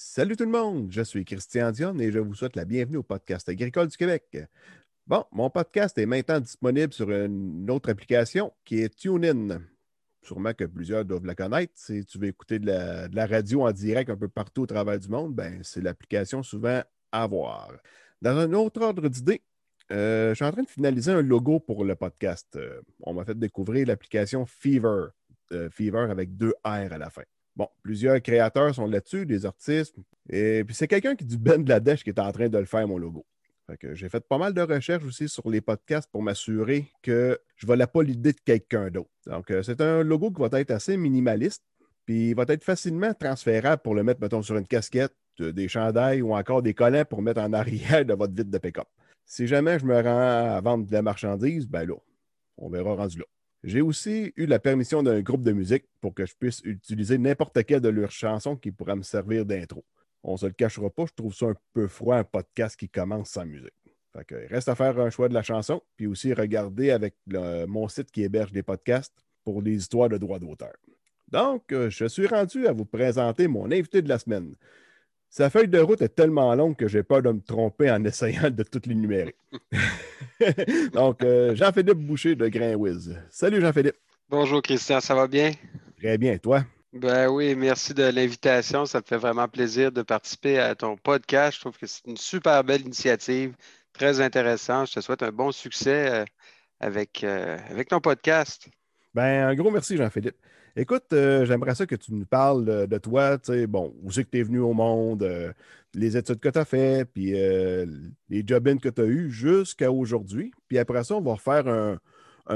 Salut tout le monde, je suis Christian Dion et je vous souhaite la bienvenue au podcast agricole du Québec. Bon, mon podcast est maintenant disponible sur une autre application qui est TuneIn. Sûrement que plusieurs doivent la connaître. Si tu veux écouter de la, radio en direct un peu partout au travers du monde, ben, c'est l'application souvent à voir. Dans un autre ordre d'idée, euh, je suis en train de finaliser un logo pour le podcast. Euh, on m'a fait découvrir l'application Fever. Euh, Fever avec deux R à la fin. Bon, plusieurs créateurs sont là-dessus, des artistes. Et puis c'est quelqu'un qui du Ben Bangladesh qui est en train de le faire, mon logo. j'ai fait pas mal de recherches aussi sur les podcasts pour m'assurer que je ne volais pas l'idée de quelqu'un d'autre. Donc, c'est un logo qui va être assez minimaliste, puis il va être facilement transférable pour le mettre, mettons, sur une casquette, des chandails ou encore des collants pour mettre en arrière de votre vide de pick-up. Si jamais je me rends à vendre de la marchandise, ben là, on verra rendu là. J'ai aussi eu la permission d'un groupe de musique pour que je puisse utiliser n'importe quelle de leurs chansons qui pourra me servir d'intro. On se le cachera pas, je trouve ça un peu froid, un podcast qui commence sans musique. Fait que, reste à faire un choix de la chanson, puis aussi regarder avec mon site qui héberge des podcasts pour les histoires de droits d'auteur. Donc, euh, je suis rendu à vous présenter mon invité de la semaine. Sa feuille de route est tellement longue que j'ai peur de me tromper en essayant de toutes les numérer. Donc, euh, Jean-Philippe Boucher de Grainwiz. Salut Jean-Philippe. Bonjour Christian, ça va bien? Très bien, toi? Ben oui, merci de l'invitation. Ça me fait vraiment plaisir de participer à ton podcast. Je trouve que c'est une super belle initiative, très intéressante. Je te souhaite un bon succès euh, avec, euh, avec ton podcast. Ben, un gros merci, Jean-Philippe. Écoute, euh, j'aimerais ça que tu nous parles de, toi, tu sais, bon, où c'est que tu es venu au monde, euh, les études que tu as faites, puis euh, les job que tu as eus jusqu'à aujourd'hui. Puis après ça, on va refaire un,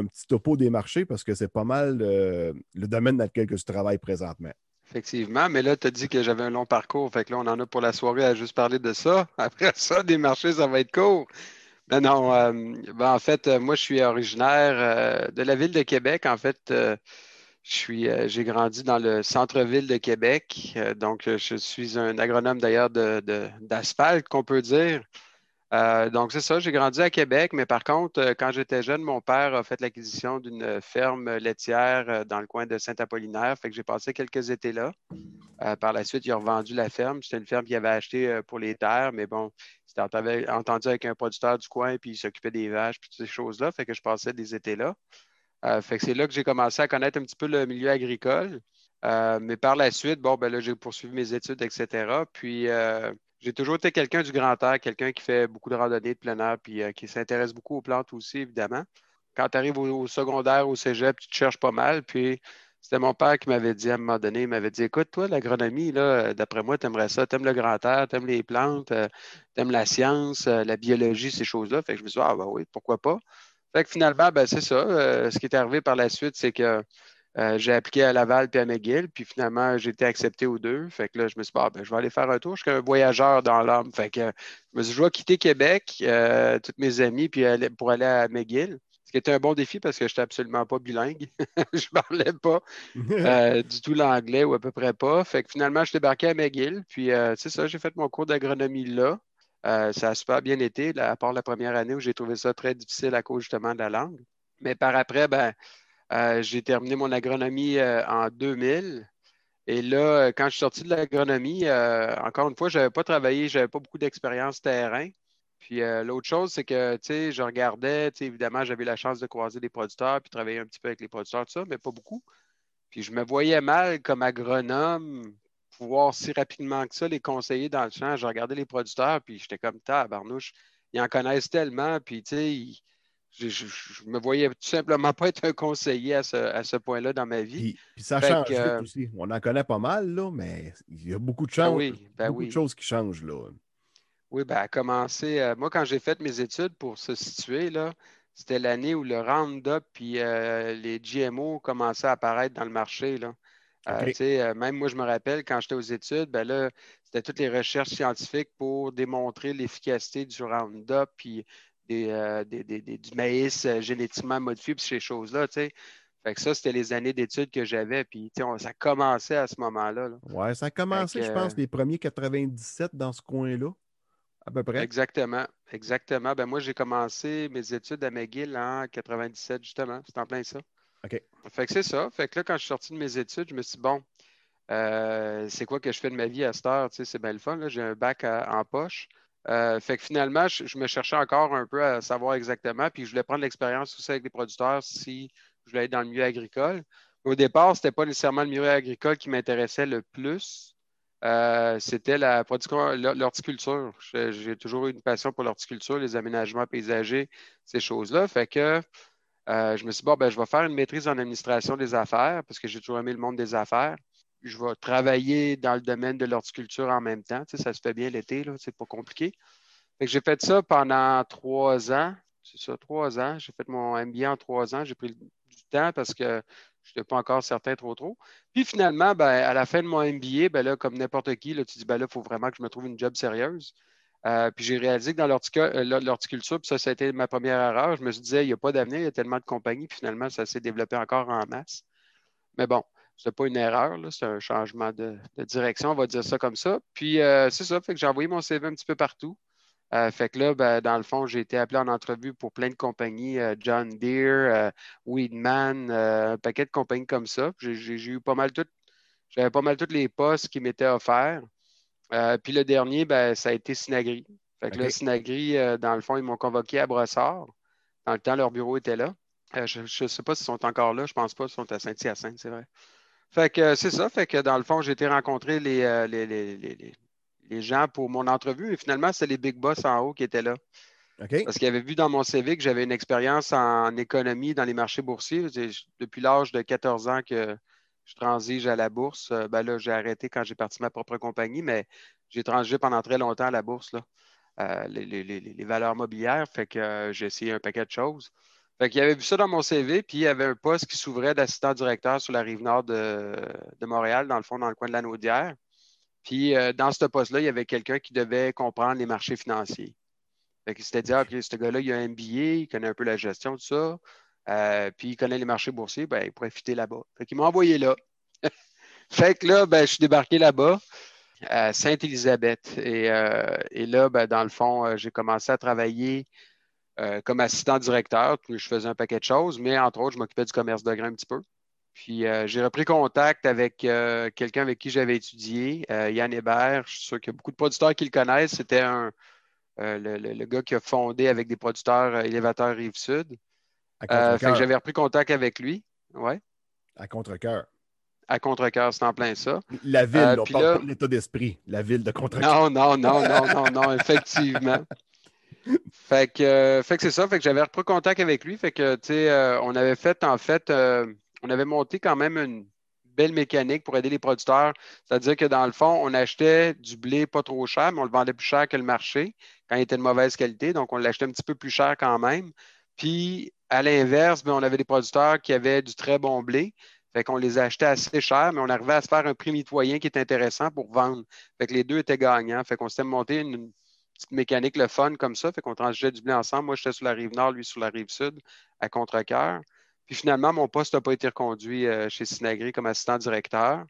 petit topo des marchés parce que c'est pas mal le domaine dans lequel tu travailles présentement. Effectivement, mais là, tu as dit que j'avais un long parcours, fait que là, on en a pour la soirée à juste parler de ça. Après ça, des marchés, ça va être court. Mais non, ben, en fait, moi, je suis originaire de la ville de Québec. En fait, j'ai grandi dans le centre-ville de Québec. Euh, donc, euh, je suis un agronome d'ailleurs d'asphalte, qu'on peut dire. donc, c'est ça, j'ai grandi à Québec, mais par contre, quand j'étais jeune, mon père a fait l'acquisition d'une ferme laitière dans le coin de Saint-Apollinaire. Fait que j'ai passé quelques étés là. par la suite, il a revendu la ferme. C'était une ferme qu'il avait achetée pour les terres, mais bon, c'était entendu avec un producteur du coin, puis il s'occupait des vaches, puis toutes ces choses-là. Fait que je passais des étés là. Euh, c'est là que j'ai commencé à connaître un petit peu le milieu agricole. Euh, mais par la suite, bon, ben là, j'ai poursuivi mes études, etc. Puis euh, j'ai toujours été quelqu'un du grand air, quelqu'un qui fait beaucoup de randonnées de plein air, puis qui s'intéresse beaucoup aux plantes aussi, évidemment. Quand tu arrives au, secondaire, au cégep, tu te cherches pas mal. Puis c'était mon père qui m'avait dit à un moment donné, il m'avait dit Écoute, toi, l'agronomie, d'après moi, tu aimerais ça, tu aimes le grand air, tu aimes les plantes, tu aimes la science, la biologie, ces choses-là. Fait que je me suis dit Ah, ben oui, pourquoi pas? Fait que finalement, ben, c'est ça. Euh, ce qui est arrivé par la suite, c'est que euh, j'ai appliqué à Laval puis à McGill, puis finalement, j'ai été accepté aux deux. Fait que là, je me suis dit, ah, ben, je vais aller faire un tour. Je suis un voyageur dans l'âme. Fait que je me suis dit, je vais quitter Québec, euh, tous mes amis, puis pour aller à McGill. Ce qui était un bon défi parce que je n'étais absolument pas bilingue. je ne parlais pas du tout l'anglais ou à peu près pas. Fait que finalement, je débarqué à McGill. Puis c'est ça, j'ai fait mon cours d'agronomie là. Euh, ça a super bien été, à part la première année où j'ai trouvé ça très difficile à cause justement de la langue. Mais par après, ben, euh, j'ai terminé mon agronomie euh, en 2000. Et là, quand je suis sorti de l'agronomie, encore une fois, je n'avais pas travaillé, je n'avais pas beaucoup d'expérience terrain. Puis l'autre chose, c'est que, tu sais, je regardais, évidemment, j'avais la chance de croiser des producteurs, puis travailler un petit peu avec les producteurs, tout ça, mais pas beaucoup. Puis je me voyais mal comme agronome voir si rapidement que ça les conseiller dans le champ. Je regardais les producteurs, puis j'étais comme, barnouche, ils en connaissent tellement, puis tu sais, je, je, me voyais tout simplement pas être un conseiller à ce, point-là dans ma vie. Puis, ça change aussi. On en connaît pas mal, là, mais il y a beaucoup de, ben oui, ben beaucoup de choses qui changent. Là. Oui, ben, à commencer, euh, moi, quand j'ai fait mes études pour se situer, là, c'était l'année où le Roundup puis euh, les GMO commençaient à apparaître dans le marché. Là. Euh, euh, même moi, je me rappelle, quand j'étais aux études, ben là, c'était toutes les recherches scientifiques pour démontrer l'efficacité du Roundup puis euh, du maïs génétiquement modifié puis ces choses-là. Fait que ça, c'était les années d'études que j'avais. Puis ça commençait à ce moment-là. Oui, ça a commencé, je pense, les premiers 97 dans ce coin-là, à peu près. Exactement. Exactement. Ben, moi, j'ai commencé mes études à McGill en 97, justement. C'est en plein ça. OK. Fait que c'est ça. Fait que là, quand je suis sorti de mes études, je me suis dit, bon, c'est quoi que je fais de ma vie à cette heure? c'est bien le fun. J'ai un bac en poche. fait que finalement, je, me cherchais encore un peu à savoir exactement. Puis je voulais prendre l'expérience aussi avec les producteurs si je voulais être dans le milieu agricole. Au départ, ce n'était pas nécessairement le milieu agricole qui m'intéressait le plus. Euh, c'était la production, l'horticulture. J'ai toujours eu une passion pour l'horticulture, les aménagements paysagers, ces choses-là. Fait que euh, je me suis dit, bon, ben, je vais faire une maîtrise en administration des affaires parce que j'ai toujours aimé le monde des affaires. Je vais travailler dans le domaine de l'horticulture en même temps. Tu sais, ça se fait bien l'été, c'est pas compliqué. J'ai fait ça pendant trois ans. C'est ça, trois ans. J'ai fait mon MBA en trois ans. J'ai pris du temps parce que je n'étais pas encore certain trop trop. Puis finalement, ben, à la fin de mon MBA, ben là, comme n'importe qui, là, tu dis ben là, il faut vraiment que je me trouve une job sérieuse. Euh, puis j'ai réalisé que dans euh, l'horticulture, ça, ça a été ma première erreur. Je me suis dit, il n'y a pas d'avenir, il y a tellement de compagnies, puis finalement, ça s'est développé encore en masse. Mais bon, ce pas une erreur, c'est un changement de, direction, on va dire ça comme ça. Puis euh, c'est ça, fait que j'ai envoyé mon CV un petit peu partout. Fait que là, ben, dans le fond, j'ai été appelé en entrevue pour plein de compagnies, John Deere, Weedman, un paquet de compagnies comme ça. J'ai eu pas mal tout, j'avais pas mal tous les postes qui m'étaient offerts. Puis le dernier, ben, ça a été Sinagri. Fait que là, Sinagri, dans le fond, ils m'ont convoqué à Brossard. Dans le temps, leur bureau était là. je ne sais pas s'ils sont encore là, je pense pas, ils sont à Saint-Hyacinthe, c'est vrai. Fait que c'est ça. Fait que dans le fond, j'ai été rencontrer les, les, les gens pour mon entrevue. Et finalement, c'est les big boss en haut qui étaient là. Parce qu'ils avaient vu dans mon CV que j'avais une expérience en économie dans les marchés boursiers. Depuis l'âge de 14 ans que je transige à la bourse. Euh, ben là, j'ai arrêté quand j'ai parti ma propre compagnie, mais j'ai transigé pendant très longtemps à la bourse. Euh, les, valeurs mobilières. Fait que euh, j'ai essayé un paquet de choses. Fait qu'il avait vu ça dans mon CV, puis il y avait un poste qui s'ouvrait d'assistant directeur sur la rive nord de, de, Montréal, dans le fond, dans le coin de la Naudière. Puis dans ce poste-là, il y avait quelqu'un qui devait comprendre les marchés financiers. Fait qu'il s'était dit, ah, ce gars-là, il a un MBA, il connaît un peu la gestion, tout ça. Euh, puis il connaît les marchés boursiers, ben, il pourrait fitter là-bas. Fait qu'il m'a envoyé là. fait que là, ben, je suis débarqué là-bas à Sainte-Élisabeth. Et, euh, là, ben, dans le fond, j'ai commencé à travailler comme assistant directeur. Puis je faisais un paquet de choses, mais entre autres, je m'occupais du commerce de grains un petit peu. Puis euh, j'ai repris contact avec euh, quelqu'un avec qui j'avais étudié, euh, Yann Hébert. Je suis sûr qu'il y a beaucoup de producteurs qui le connaissent. C'était un, le, gars qui a fondé avec des producteurs élévateurs Rive-Sud. Fait que j'avais repris contact avec lui. Ouais. À contre-cœur. À contre-cœur, c'est en plein ça. La ville, on parle pas de l'état d'esprit. La ville de contre-cœur. Non, non, non, non, non, non, effectivement. fait que, fait que c'est ça. Fait que j'avais repris contact avec lui. Fait que, tu sais, on avait fait, en fait, on avait monté quand même une belle mécanique pour aider les producteurs. C'est-à-dire que dans le fond, on achetait du blé pas trop cher, mais on le vendait plus cher que le marché quand il était de mauvaise qualité. Donc, on l'achetait un petit peu plus cher quand même. Puis, à l'inverse, ben, on avait des producteurs qui avaient du très bon blé. Fait qu'on les achetait assez cher, mais on arrivait à se faire un prix mitoyen qui est intéressant pour vendre. Fait que les deux étaient gagnants. Fait qu'on s'était monté une, petite mécanique le fun comme ça. Fait qu'on transigeait du blé ensemble. Moi, j'étais sur la rive nord, lui sur la rive sud, à contre-cœur. Puis finalement, mon poste n'a pas été reconduit euh, chez Sinagri comme assistant directeur.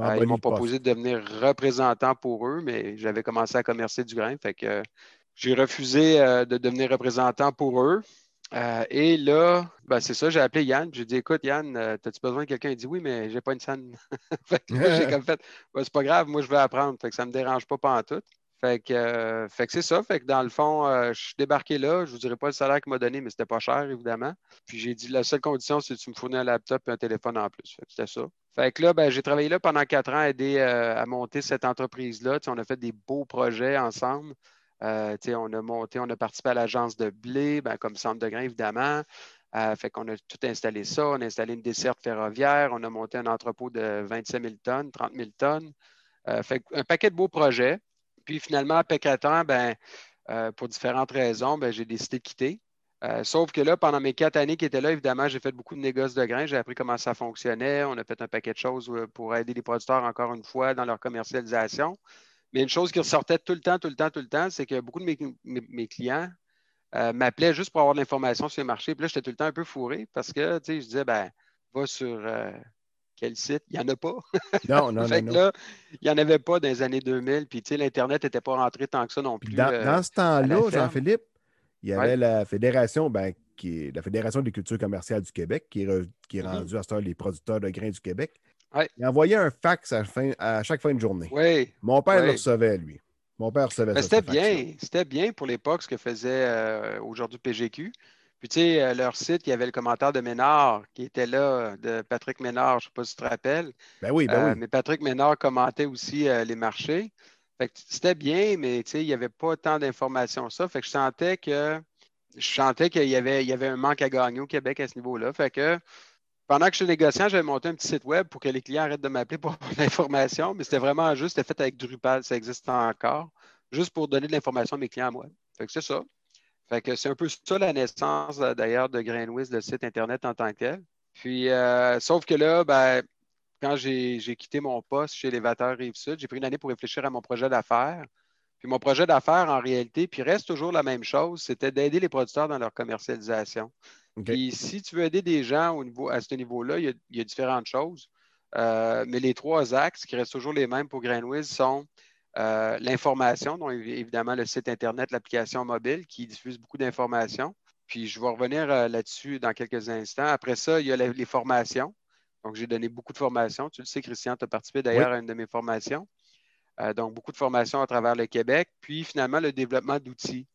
Ah, euh, ils m'ont proposé de devenir représentant pour eux, mais j'avais commencé à commercer du grain. Fait que j'ai refusé euh, de devenir représentant pour eux. Et là, ben, c'est ça, j'ai appelé Yann. J'ai dit Écoute, Yann, as-tu besoin de quelqu'un Il dit Oui, mais j'ai pas une scène. j'ai comme fait C'est pas grave, moi je veux apprendre. Fait que ça ne me dérange pas, pas en tout. Fait que, euh, fait que c'est ça. Fait que dans le fond, euh, je suis débarqué là. Je ne vous dirai pas le salaire qu'il m'a donné, mais c'était pas cher, évidemment. Puis j'ai dit la seule condition, c'est que tu me fournis un laptop et un téléphone en plus. Fait que c'était ça. Fait que là, ben, j'ai travaillé là pendant quatre ans, aidé euh, à monter cette entreprise-là. on a fait des beaux projets ensemble. On a monté, on a participé à l'agence de blé, ben, comme centre de grain, évidemment. fait qu'on a tout installé ça. On a installé une desserte ferroviaire. On a monté un entrepôt de 25 000 tonnes, 30 000 tonnes. fait un paquet de beaux projets. Puis finalement, quatre ans, ben, euh, pour différentes raisons, ben, j'ai décidé de quitter. Euh, sauf que là, pendant mes quatre années qui étaient là, évidemment, j'ai fait beaucoup de négoces de grains. J'ai appris comment ça fonctionnait. On a fait un paquet de choses euh, pour aider les producteurs, encore une fois, dans leur commercialisation. Mais une chose qui ressortait tout le temps, tout le temps, tout le temps, c'est que beaucoup de mes, clients m'appelaient juste pour avoir de l'information sur le marché. Puis là, j'étais tout le temps un peu fourré parce que, tu sais, je disais, ben, va sur quel site? Il n'y en a pas. Non, non, fait non, Là, il n'y en avait pas dans les années 2000. Puis, tu sais, l'Internet n'était pas rentré tant que ça non plus. Dans, euh, ce temps-là, Jean-Philippe, il y avait la fédération, ben, qui est la Fédération des cultures commerciales du Québec, qui est, qui est mm-hmm. rendue à ce les producteurs de grains du Québec. Il envoyait un fax à, chaque fin de journée. Oui. Mon père le recevait, lui. Mon père recevait ça. C'était bien. C'était bien pour l'époque ce que faisait euh, aujourd'hui PGQ. Puis, tu sais, euh, leur site, il y avait le commentaire de Ménard qui était là, de Patrick Ménard, je ne sais pas si tu te rappelles. Ben oui, ben oui. Mais Patrick Ménard commentait aussi les marchés. c'était bien, mais tu sais, il n'y avait pas tant d'informations ça. Fait que je sentais que je sentais qu'il y avait, il y avait un manque à gagner au Québec à ce niveau-là. Fait que pendant que je suis négociant, j'avais monté un petit site web pour que les clients arrêtent de m'appeler pour l'information, mais c'était vraiment juste, c'était fait avec Drupal, ça existe encore, juste pour donner de l'information à mes clients à moi. C'est ça. C'est un peu ça la naissance d'ailleurs de GrainWiz, le site Internet en tant que tel. Puis, euh, sauf que là, ben, quand j'ai quitté mon poste chez Lévateur Rive-Sud, j'ai pris une année pour réfléchir à mon projet d'affaires. Puis mon projet d'affaires, en réalité, puis reste toujours la même chose, c'était d'aider les producteurs dans leur commercialisation. Puis si tu veux aider des gens au niveau, à ce niveau-là, il, y a différentes choses. Euh, mais les trois axes qui restent toujours les mêmes pour GrainWiz sont euh, l'information, donc évidemment le site Internet, l'application mobile qui diffuse beaucoup d'informations. Puis je vais revenir euh, là-dessus dans quelques instants. Après ça, il y a les formations. Donc, j'ai donné beaucoup de formations. Tu le sais, Christian, tu as participé d'ailleurs à une de mes formations. Donc, beaucoup de formations à travers le Québec. Puis, finalement, le développement d'outils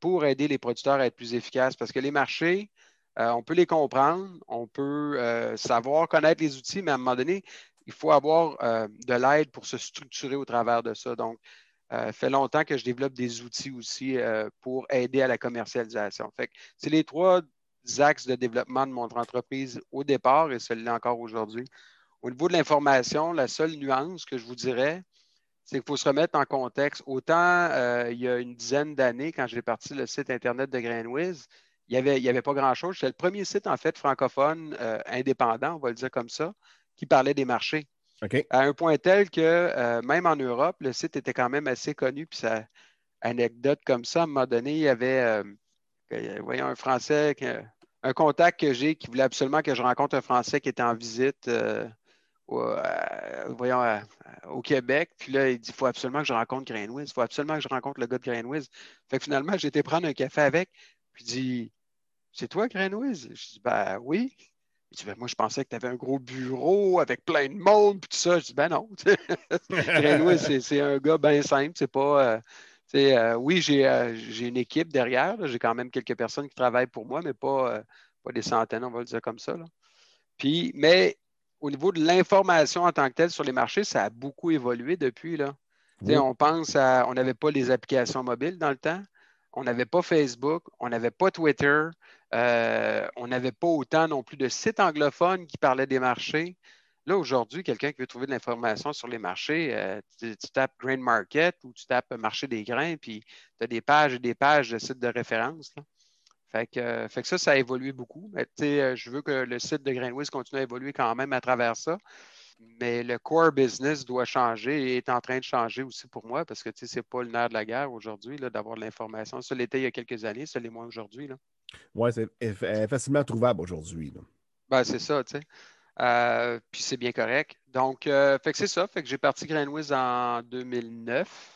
pour aider les producteurs à être plus efficaces. Parce que les marchés, euh, on peut les comprendre, on peut savoir connaître les outils, mais à un moment donné, il faut avoir de l'aide pour se structurer au travers de ça. Donc, ça fait longtemps que je développe des outils aussi pour aider à la commercialisation. Fait c'est les trois axes de développement de mon entreprise au départ et celui-là encore aujourd'hui. Au niveau de l'information, la seule nuance que je vous dirais, c'est qu'il faut se remettre en contexte. Autant euh, il y a une dizaine d'années, quand j'ai parti le site Internet de Grainwiz, il n'y avait, avait, pas grand-chose. C'était le premier site, en fait, francophone euh, indépendant, on va le dire comme ça, qui parlait des marchés. À un point tel que euh, même en Europe, le site était quand même assez connu. Puis ça, anecdote comme ça, à un moment donné, il y avait voyons, un Français, un contact que j'ai qui voulait absolument que je rencontre un Français qui était en visite voyons, au Québec. Puis là, il dit il faut absolument que je rencontre Grainwiz. Il faut absolument que je rencontre le gars de Grainwiz. Fait que finalement, j'ai été prendre un café avec. Puis il dit C'est toi, Grainwiz Je dis Ben oui. Il dit ben, Moi, je pensais que tu avais un gros bureau avec plein de monde. Puis tout ça. Je dis Ben non. Grainwiz, c'est un gars bien simple. C'est pas. Euh, euh, oui, euh, j'ai une équipe derrière. J'ai quand même quelques personnes qui travaillent pour moi, mais pas, pas des centaines, on va le dire comme ça. Là. Puis, mais au niveau de l'information en tant que telle sur les marchés, ça a beaucoup évolué depuis. Là. On pense à. On n'avait pas les applications mobiles dans le temps. On n'avait pas Facebook, on n'avait pas Twitter, euh, on n'avait pas autant non plus de sites anglophones qui parlaient des marchés. Là, aujourd'hui, quelqu'un qui veut trouver de l'information sur les marchés, euh, tu, tapes Grain Market ou tu tapes Marché des grains, puis tu as des pages et des pages de sites de référence. Fait que, ça, ça a évolué beaucoup. Euh, je veux que le site de Grainwiz continue à évoluer quand même à travers ça. Mais le core business doit changer et est en train de changer aussi pour moi parce que ce n'est pas le nerf de la guerre aujourd'hui d'avoir de l'information. Ça l'était il y a quelques années, ça l'est moins aujourd'hui. Oui, c'est facilement trouvable aujourd'hui. Ben, c'est ça, tu sais. Euh, puis c'est bien correct. Donc, euh, fait que c'est ça. Fait que j'ai parti Grainwiz en 2009.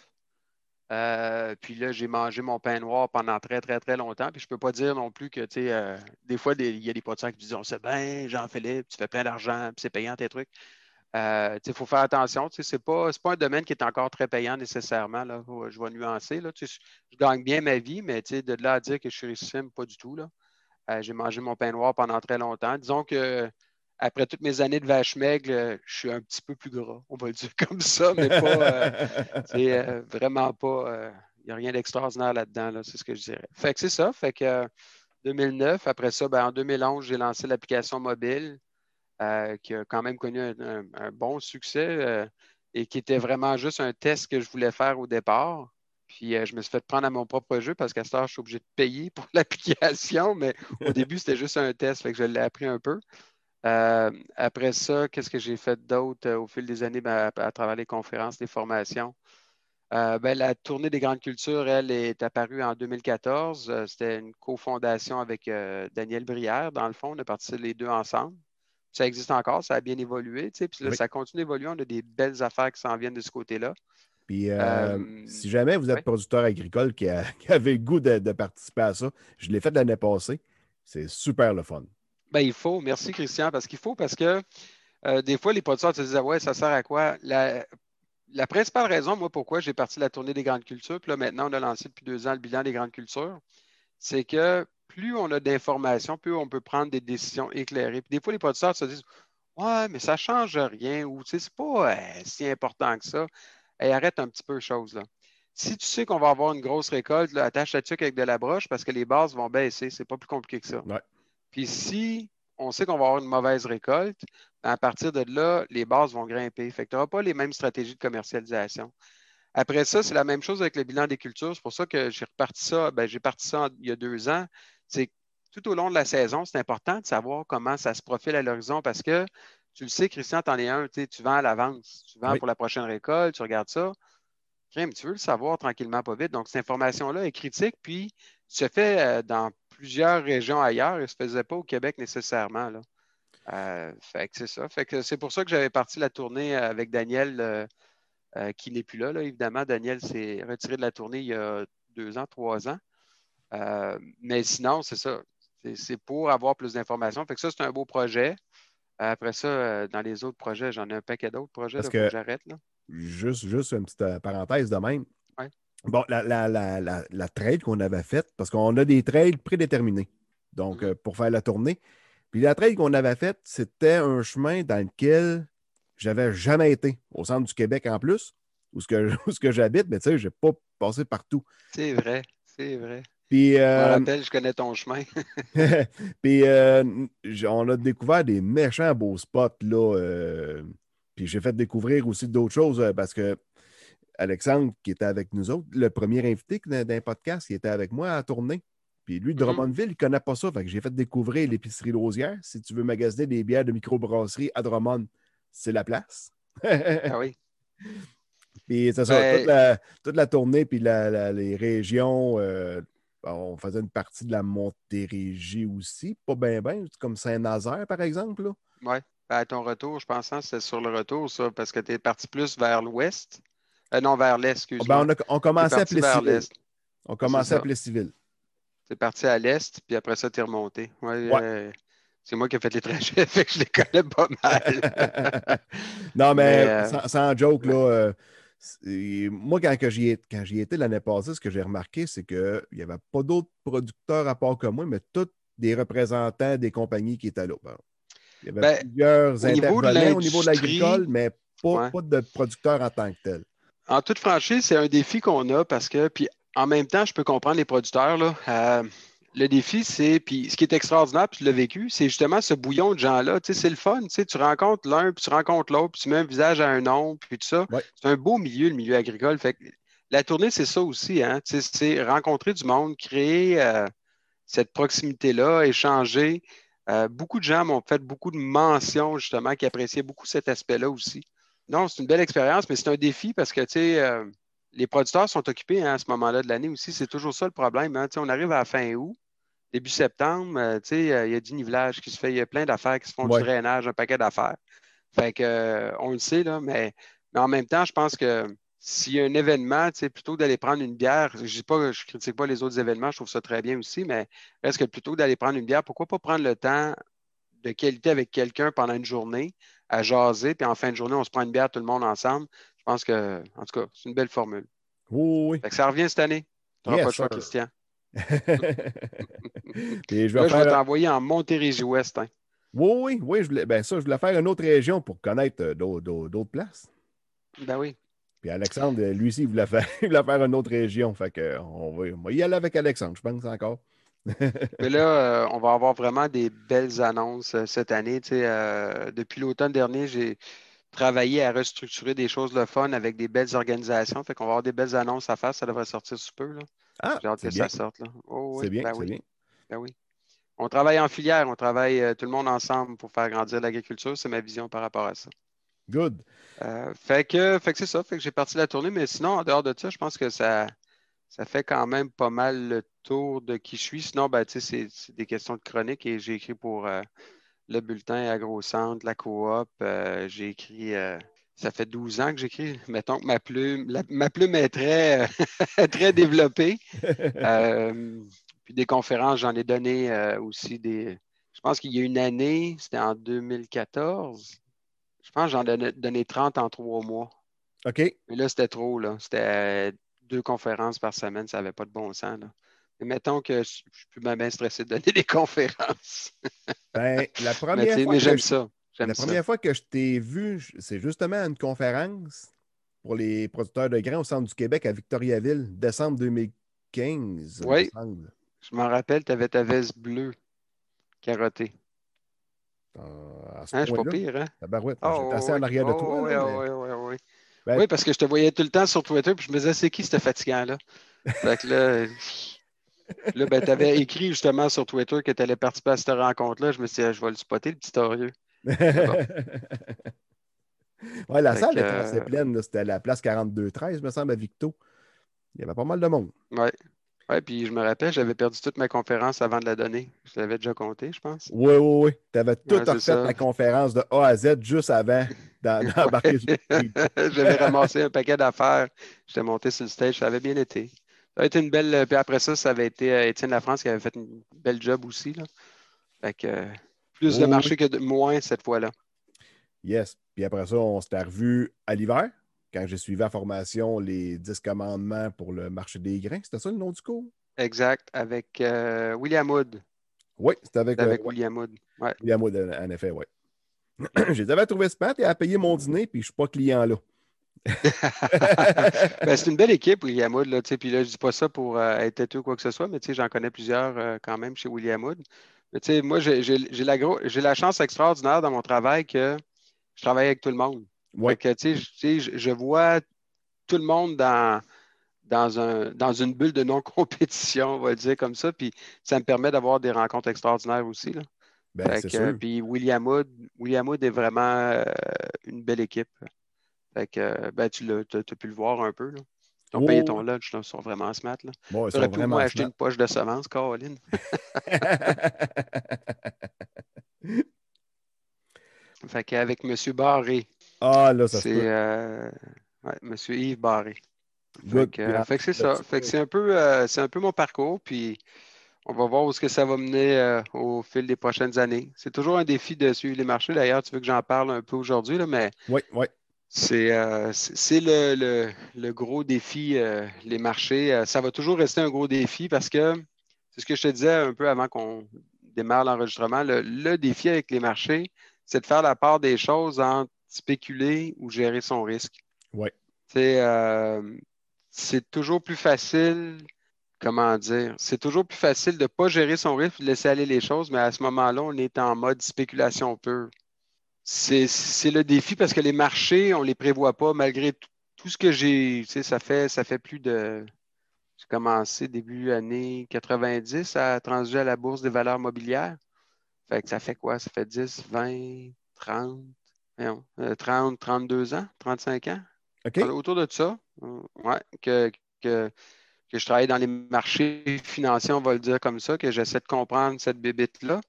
Euh, puis là, j'ai mangé mon pain noir pendant très, très, très longtemps. Puis je ne peux pas dire non plus que, tu sais, euh, des fois, il y a des producteurs qui disent On sait bien, Jean-Philippe, tu fais plein d'argent, puis c'est payant tes trucs. Euh, il faut faire attention. Ce n'est pas, pas un domaine qui est encore très payant nécessairement. Là. Je vais nuancer. Là. Je gagne bien ma vie, mais de là à dire que je suis richissime, pas du tout. j'ai mangé mon pain noir pendant très longtemps. Disons que après toutes mes années de vache maigre, euh, je suis un petit peu plus gras, on va le dire comme ça, mais pas. c'est euh, euh, vraiment pas. Il n'y a rien d'extraordinaire là-dedans, c'est ce que je dirais. Fait que c'est ça. Fait que 2009, après ça, ben, en 2011, j'ai lancé l'application mobile qui a quand même connu un, bon succès et qui était vraiment juste un test que je voulais faire au départ. Puis je me suis fait prendre à mon propre jeu parce qu'à ce temps, je suis obligé de payer pour l'application, mais au début, c'était juste un test, fait que je l'ai appris un peu. Euh, après ça, qu'est-ce que j'ai fait d'autre euh, au fil des années ben, à, travers les conférences, les formations? Euh, ben, la tournée des grandes cultures, elle, est apparue en 2014. C'était une cofondation avec Daniel Brière. Dans le fond, on a parti les deux ensemble. Ça existe encore, ça a bien évolué. Puis ça continue d'évoluer. On a des belles affaires qui s'en viennent de ce côté-là. Puis, si jamais vous êtes producteur agricole qui, avait le goût de, de participer à ça, je l'ai fait l'année passée. C'est super le fun. Ben, il faut. Merci, Christian, parce qu'il faut, parce que euh, des fois, les producteurs se disaient Ouais, ça sert à quoi? La, principale raison, moi, pourquoi j'ai parti la tournée des grandes cultures, puis là, maintenant, on a lancé depuis deux ans le bilan des grandes cultures, c'est que plus on a d'informations, plus on peut prendre des décisions éclairées. Puis des fois, les producteurs se disent Ouais, mais ça ne change rien, ou tu sais, c'est pas euh, si important que ça. Et arrête un petit peu les choses, là. Si tu sais qu'on va avoir une grosse récolte, attache la tuque avec de la broche parce que les bases vont baisser. C'est pas plus compliqué que ça. Puis si on sait qu'on va avoir une mauvaise récolte, à partir de là, les bases vont grimper. Fait que tu n'auras pas les mêmes stratégies de commercialisation. Après ça, c'est la même chose avec le bilan des cultures. C'est pour ça que j'ai reparti ça, ben, j'ai parti ça il y a deux ans. C'est tout au long de la saison, c'est important de savoir comment ça se profile à l'horizon parce que tu le sais, Christian, tu en es un, tu vends à l'avance. Tu vends pour la prochaine récolte, tu regardes ça. Crème, tu veux le savoir tranquillement, pas vite. Donc, cette information-là est critique, puis se fait euh, dans plusieurs régions ailleurs et ne se faisait pas au Québec nécessairement. Là. Euh, fait que c'est ça. Fait que c'est pour ça que j'avais parti la tournée avec Daniel, euh, qui n'est plus là, Évidemment, Daniel s'est retiré de la tournée il y a deux ans, trois ans. mais sinon, c'est ça. C'est pour avoir plus d'informations. Fait que ça, c'est un beau projet. Après ça, dans les autres projets, j'en ai un paquet d'autres projets. que, j'arrête. Juste, juste une petite parenthèse de même. Bon, la, la, trail qu'on avait faite, parce qu'on a des trails prédéterminés, donc mm-hmm. euh, pour faire la tournée. Puis la trail qu'on avait faite, c'était un chemin dans lequel j'avais jamais été, au centre du Québec en plus, où ce que, ce que j'habite, mais tu sais, je n'ai pas passé partout. C'est vrai, c'est vrai. Puis, je me euh, rappelle, je connais ton chemin. puis, euh, on a découvert des méchants beaux spots, là. puis, j'ai fait découvrir aussi d'autres choses parce que Alexandre, qui était avec nous autres, le premier invité d'un podcast, qui était avec moi à tourner. Puis lui, mm-hmm. Drummondville, il ne connaît pas ça. Fait que j'ai fait découvrir l'épicerie Rosière. Si tu veux magasiner des bières de microbrasserie à Drummond, c'est la place. ah oui. Puis ça, ben toute, la, tournée, puis les régions, euh, on faisait une partie de la Montérégie aussi, pas bien, bien, comme Saint-Nazaire, par exemple. Oui. Ben, à ton retour, je pense que c'est sur le retour, ça, parce que tu es parti plus vers l'ouest. Euh, non, vers l'est, excuse-moi. Ben, on, commençait à Plessisville. On commençait à Plessisville. C'est parti à l'est, puis après ça, tu es remonté. Ouais, euh, c'est moi qui ai fait les trajets, fait que je les connais pas mal. non, mais, euh, sans, joke, là, moi, quand, j'y étais l'année passée, ce que j'ai remarqué, c'est qu'il n'y avait pas d'autres producteurs à part que moi, mais tous des représentants des compagnies qui étaient là. Il y avait ben, plusieurs intervenants au niveau de l'agricole, mais pas, pas de producteurs en tant que tels en toute franchise, c'est un défi qu'on a parce que, puis en même temps, je peux comprendre les producteurs. Là, euh, le défi, c'est, puis ce qui est extraordinaire, puis tu l'as vécu, c'est justement ce bouillon de gens-là. Tu sais, c'est le fun. Tu, sais, tu rencontres l'un, puis tu rencontres l'autre, puis tu mets un visage à un nom, puis tout ça. C'est un beau milieu, le milieu agricole. Fait la tournée, c'est ça aussi. Hein? Tu sais, c'est rencontrer du monde, créer euh, cette proximité-là, échanger. Euh, beaucoup de gens m'ont fait beaucoup de mentions, justement, qui appréciaient beaucoup cet aspect-là aussi. Non, c'est une belle expérience, mais c'est un défi parce que, tu sais, euh, les producteurs sont occupés hein, à ce moment-là de l'année aussi. C'est toujours ça le problème. Hein. On arrive à la fin août, début septembre, euh, sais, il y a du nivelage qui se fait, il y a plein d'affaires qui se font du drainage, un paquet d'affaires. Fait que, euh, on le sait, là, mais, en même temps, je pense que s'il y a un événement, plutôt d'aller prendre une bière, je ne critique pas les autres événements, je trouve ça très bien aussi, mais est-ce que plutôt d'aller prendre une bière, pourquoi pas prendre le temps de qualité avec quelqu'un pendant une journée, à jaser, puis en fin de journée, on se prend une bière tout le monde ensemble. Je pense que, en tout cas, c'est une belle formule. Oui, ça revient cette année. Tu n'auras pas le choix, Christian. je vais, t'envoyer en Montérégie-Ouest. Hein. Oui, oui, oui. Je voulais, ben ça, je voulais faire une autre région pour connaître euh, d'autres places. Ben oui. Puis Alexandre, lui aussi, il voulait faire, il voulait faire une autre région. Fait que, on, va, on va y aller avec Alexandre, je pense encore. Mais là, euh, on va avoir vraiment des belles annonces euh, cette année. Euh, depuis l'automne dernier, j'ai travaillé à restructurer des choses le fun avec des belles organisations. Fait qu'on va avoir des belles annonces à faire. Ça devrait sortir sous peu. Là. Ah, j'ai hâte que ça sorte. Oh, c'est bien, ben c'est bien. Ben oui. On travaille en filière, on travaille tout le monde ensemble pour faire grandir l'agriculture. C'est ma vision par rapport à ça. Good. fait que, fait que c'est ça. Fait que j'ai parti la tournée, mais sinon, en dehors de ça, je pense que ça, ça fait quand même pas mal le tour de qui je suis. Sinon, ben, c'est des questions de chronique et j'ai écrit pour euh, le bulletin AgroCentre, la coop. Euh, j'ai écrit, euh, ça fait 12 ans que j'écris. Mettons que ma plume, ma plume est très, très développée. puis des conférences, j'en ai donné aussi des. Je pense qu'il y a une année, c'était en 2014. Je pense que j'en ai donné 30 en trois mois. OK. Mais là, c'était trop. là. C'était deux conférences par semaine. Ça n'avait pas de bon sens. Là. Mais mettons que je suis plus bien stressé de donner des conférences. Ben, la première fois mais que j'aime je- ça. J'aime La ça. première fois que je t'ai vu, je- c'est justement à une conférence pour les producteurs de grains au centre du Québec à Victoriaville, décembre 2015. il me Oui. Je m'en rappelle, tu avais ta veste bleue carottée. Euh, à ce Hein, je suis pas pire, hein? tabarouette, Ah, j'étais assez ouais, en arrière de toi. là, mais- ouais, ouais, ouais. Ben- Oui, parce que je te voyais tout le temps sur Twitter, puis je me disais, c'est qui ce fatigant-là? Fait que là, là ben, tu avais écrit justement sur Twitter que tu allais participer à cette rencontre-là. Je me suis dit, Ah, je vais le spotter, le petit orieux. ouais, la Fait salle était assez euh, pleine. C'était à la place 42-13, me semble, à Victo. Il y avait pas mal de monde. Ouais. Ouais, puis je me rappelle, j'avais perdu toute ma conférence avant de la donner. Je l'avais déjà compté, je pense. Oui, oui, oui. Tu avais tout Ouais, refait ça. ta conférence de A à Z juste avant d'embarquer. J'avais ramassé un paquet d'affaires. J'étais monté sur le stage. Ça avait bien été. Ça a été une belle. Puis après ça, ça avait été euh, Étienne Lafrance qui avait fait une belle job aussi. Là. Fait que euh, plus de marché que de moins cette fois-là. Yes. Puis après ça, on s'était revus à l'hiver, quand j'ai suivi la formation Les 10 commandements pour le marché des grains. C'était ça le nom du cours? Exact. Avec euh, William Wood. Oui, c'était avec, euh, ouais, William Wood. Ouais. William Wood, en en effet, oui. je les avais trouvés smart et à payer mon dîner, puis je ne suis pas client là. Ben, c'est une belle équipe, William Wood. Là, puis là, je dis pas ça pour euh, être têteux ou quoi que ce soit, mais j'en connais plusieurs quand même chez William Wood. Mais moi, j'ai j'ai- j'ai la, gros- j'ai la chance extraordinaire dans mon travail que je travaille avec tout le monde. Oui, Fait que, je- vois tout le monde dans, dans, un, dans une bulle de non-compétition, on va le dire comme ça. Puis ça me permet d'avoir des rencontres extraordinaires aussi. Là. ben, que. Puis William Wood, William Wood est vraiment euh, une belle équipe. Fait que, ben, tu t'as pu le voir un peu. Là. Ils ont Oh, payé ton lunch, là, ils sont vraiment smart. Là. Bon, ils sont pu moins acheter une poche de semences, Caroline. Fait qu'avec M. Barré, ah, là, ça c'est euh, ouais, M. Yves Barré. Good. euh, en- fait que c'est ça. petit Fait que cours. c'est un peu, euh, c'est un peu mon parcours, puis on va voir où est-ce que ça va mener euh, au fil des prochaines années. C'est toujours un défi de suivre les marchés. D'ailleurs, tu veux que j'en parle un peu aujourd'hui, là, mais Oui, oui. c'est euh, le, le- le gros défi, euh, les marchés. Euh, ça va toujours rester un gros défi parce que c'est ce que je te disais un peu avant qu'on démarre l'enregistrement. Le, le défi avec les marchés, c'est de faire la part des choses entre spéculer ou gérer son risque. Oui. C'est euh, c'est toujours plus facile, comment dire, c'est toujours plus facile de ne pas gérer son risque, de laisser aller les choses, mais à ce moment-là, on est en mode spéculation pure. C'est c'est le défi parce que les marchés, on ne les prévoit pas, malgré tout, tout ce que j'ai, tu sais, ça fait, ça fait plus de. J'ai commencé début années 90 à transiger à la bourse des valeurs mobilières. Fait que ça fait quoi? Ça fait 10, 20, 30, voyons, euh, 30, 32 ans, 35 ans? OK. Autour de ça, euh, ouais, que, que, que je travaille dans les marchés financiers, on va le dire comme ça, que j'essaie de comprendre cette bébite-là.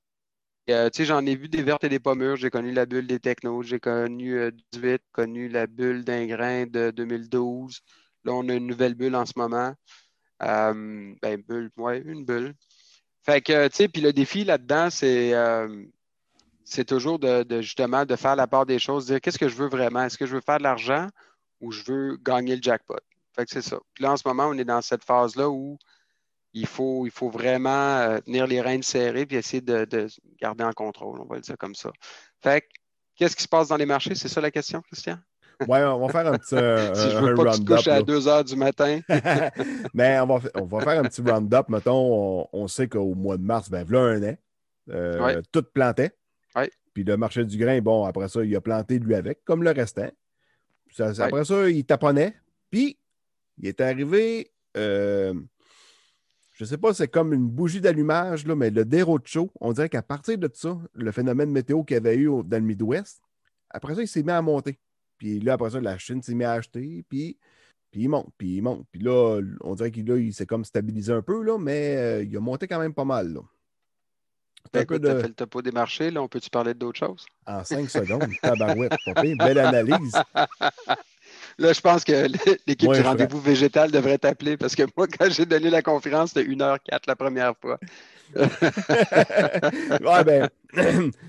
Et, euh, tu sais, j'en ai vu des vertes et des pas mûres. J'ai connu la bulle des technos, j'ai connu euh, 18, connu la bulle d'un grain de 2012. Là, on a une nouvelle bulle en ce moment. Euh, ben, bulle, ouais, une bulle. Fait que, tu sais, puis le défi là-dedans, c'est euh, c'est toujours de, de, justement de faire la part des choses, dire qu'est-ce que je veux vraiment? Est-ce que je veux faire de l'argent ou je veux gagner le jackpot? Fait que c'est ça. Puis là, en ce moment, on est dans cette phase-là où il faut, il faut vraiment euh, tenir les rênes serrées puis essayer de, de garder en contrôle, on va le dire comme ça. Fait que, qu'est-ce qui se passe dans les marchés? C'est ça la question, Christian? Ouais, on va faire un petit un, si je veux pas que tu te round-up. couches à là. 2 heures du matin. Mais on va, on va faire un petit round-up. Mettons, on, on sait qu'au mois de mars, ben, voilà un an, euh, Ouais. tout plantait. Puis le marché du grain, bon, après ça, il a planté lui avec, comme le restant. Ça-. Après ça, il taponnait. Puis, il est arrivé, euh, je sais pas, c'est comme une bougie d'allumage, là, mais le dérocho, on dirait qu'à partir de ça, le phénomène météo qu'il y avait eu dans le Midwest, après ça, il s'est mis à monter. Puis là, après ça, la Chine s'est mis à acheter, puis, puis il monte, puis il monte. Puis là, on dirait qu'il s'est comme stabilisé un peu, là, mais euh, il a monté quand même pas mal. Ben, écoute, as fait le topo des marchés. Là, on peut-tu parler d'autre chose? En cinq secondes, tabarouette, belle analyse. Là, je pense que l'équipe Ouais, du rendez-vous végétal devrait t'appeler parce que moi, quand j'ai donné la conférence, c'était 1h04 la première fois. ouais, ben.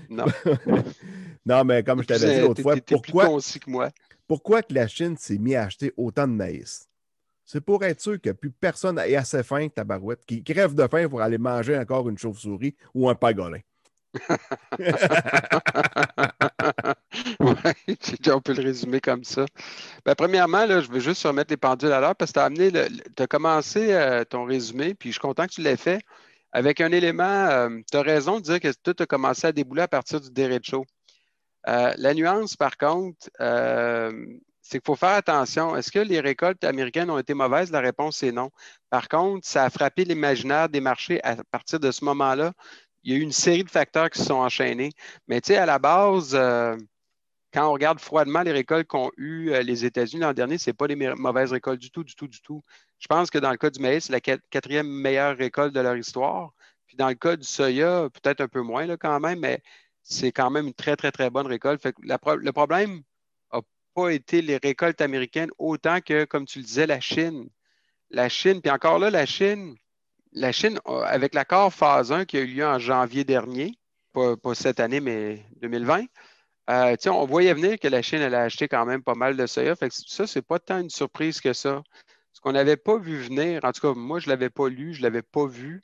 non. non, mais comme je t'avais dit l'autre fois, pourquoi. Plus que moi. Pourquoi que la Chine s'est mise à acheter autant de maïs? C'est pour être sûr que plus personne ait assez faim, tabarouette, qui crève de faim pour aller manger encore une chauve-souris ou un pagolin. oui, on peut le résumer comme ça. Ben, premièrement, là, je veux juste remettre les pendules à l'heure parce que tu as amené, tu as commencé euh, ton résumé, puis je suis content que tu l'aies fait avec un élément, euh, tu as raison de dire que tout a commencé à débouler à partir du derecho. Euh, la nuance, par contre, c'est qu'il faut faire attention. Est-ce que les récoltes américaines ont été mauvaises? La réponse est non. Par contre, ça a frappé l'imaginaire des marchés à partir de ce moment-là. Il y a eu une série de facteurs qui se sont enchaînés. Mais tu sais, à la base, euh, quand on regarde froidement les récoltes qu'ont eues euh, les États-Unis l'an dernier, ce n'est pas les mauvaises récoltes du tout, du tout, du tout. Je pense que dans le cas du maïs, c'est la quatrième meilleure récolte de leur histoire. Puis dans le cas du soya, peut-être un peu moins là, quand même, mais c'est quand même une très, très, très bonne récolte. le problème, pas été les récoltes américaines autant que, comme tu le disais, la Chine. La Chine, puis encore là, la Chine, la Chine, avec l'accord phase 1 qui a eu lieu en janvier dernier, pas, cette année, mais 2020, euh, on voyait venir que la Chine allait acheter quand même pas mal de soya. Fait que ça, c'est pas tant une surprise que ça. Ce qu'on n'avait pas vu venir, en tout cas, moi, je ne l'avais pas lu, je ne l'avais pas vu.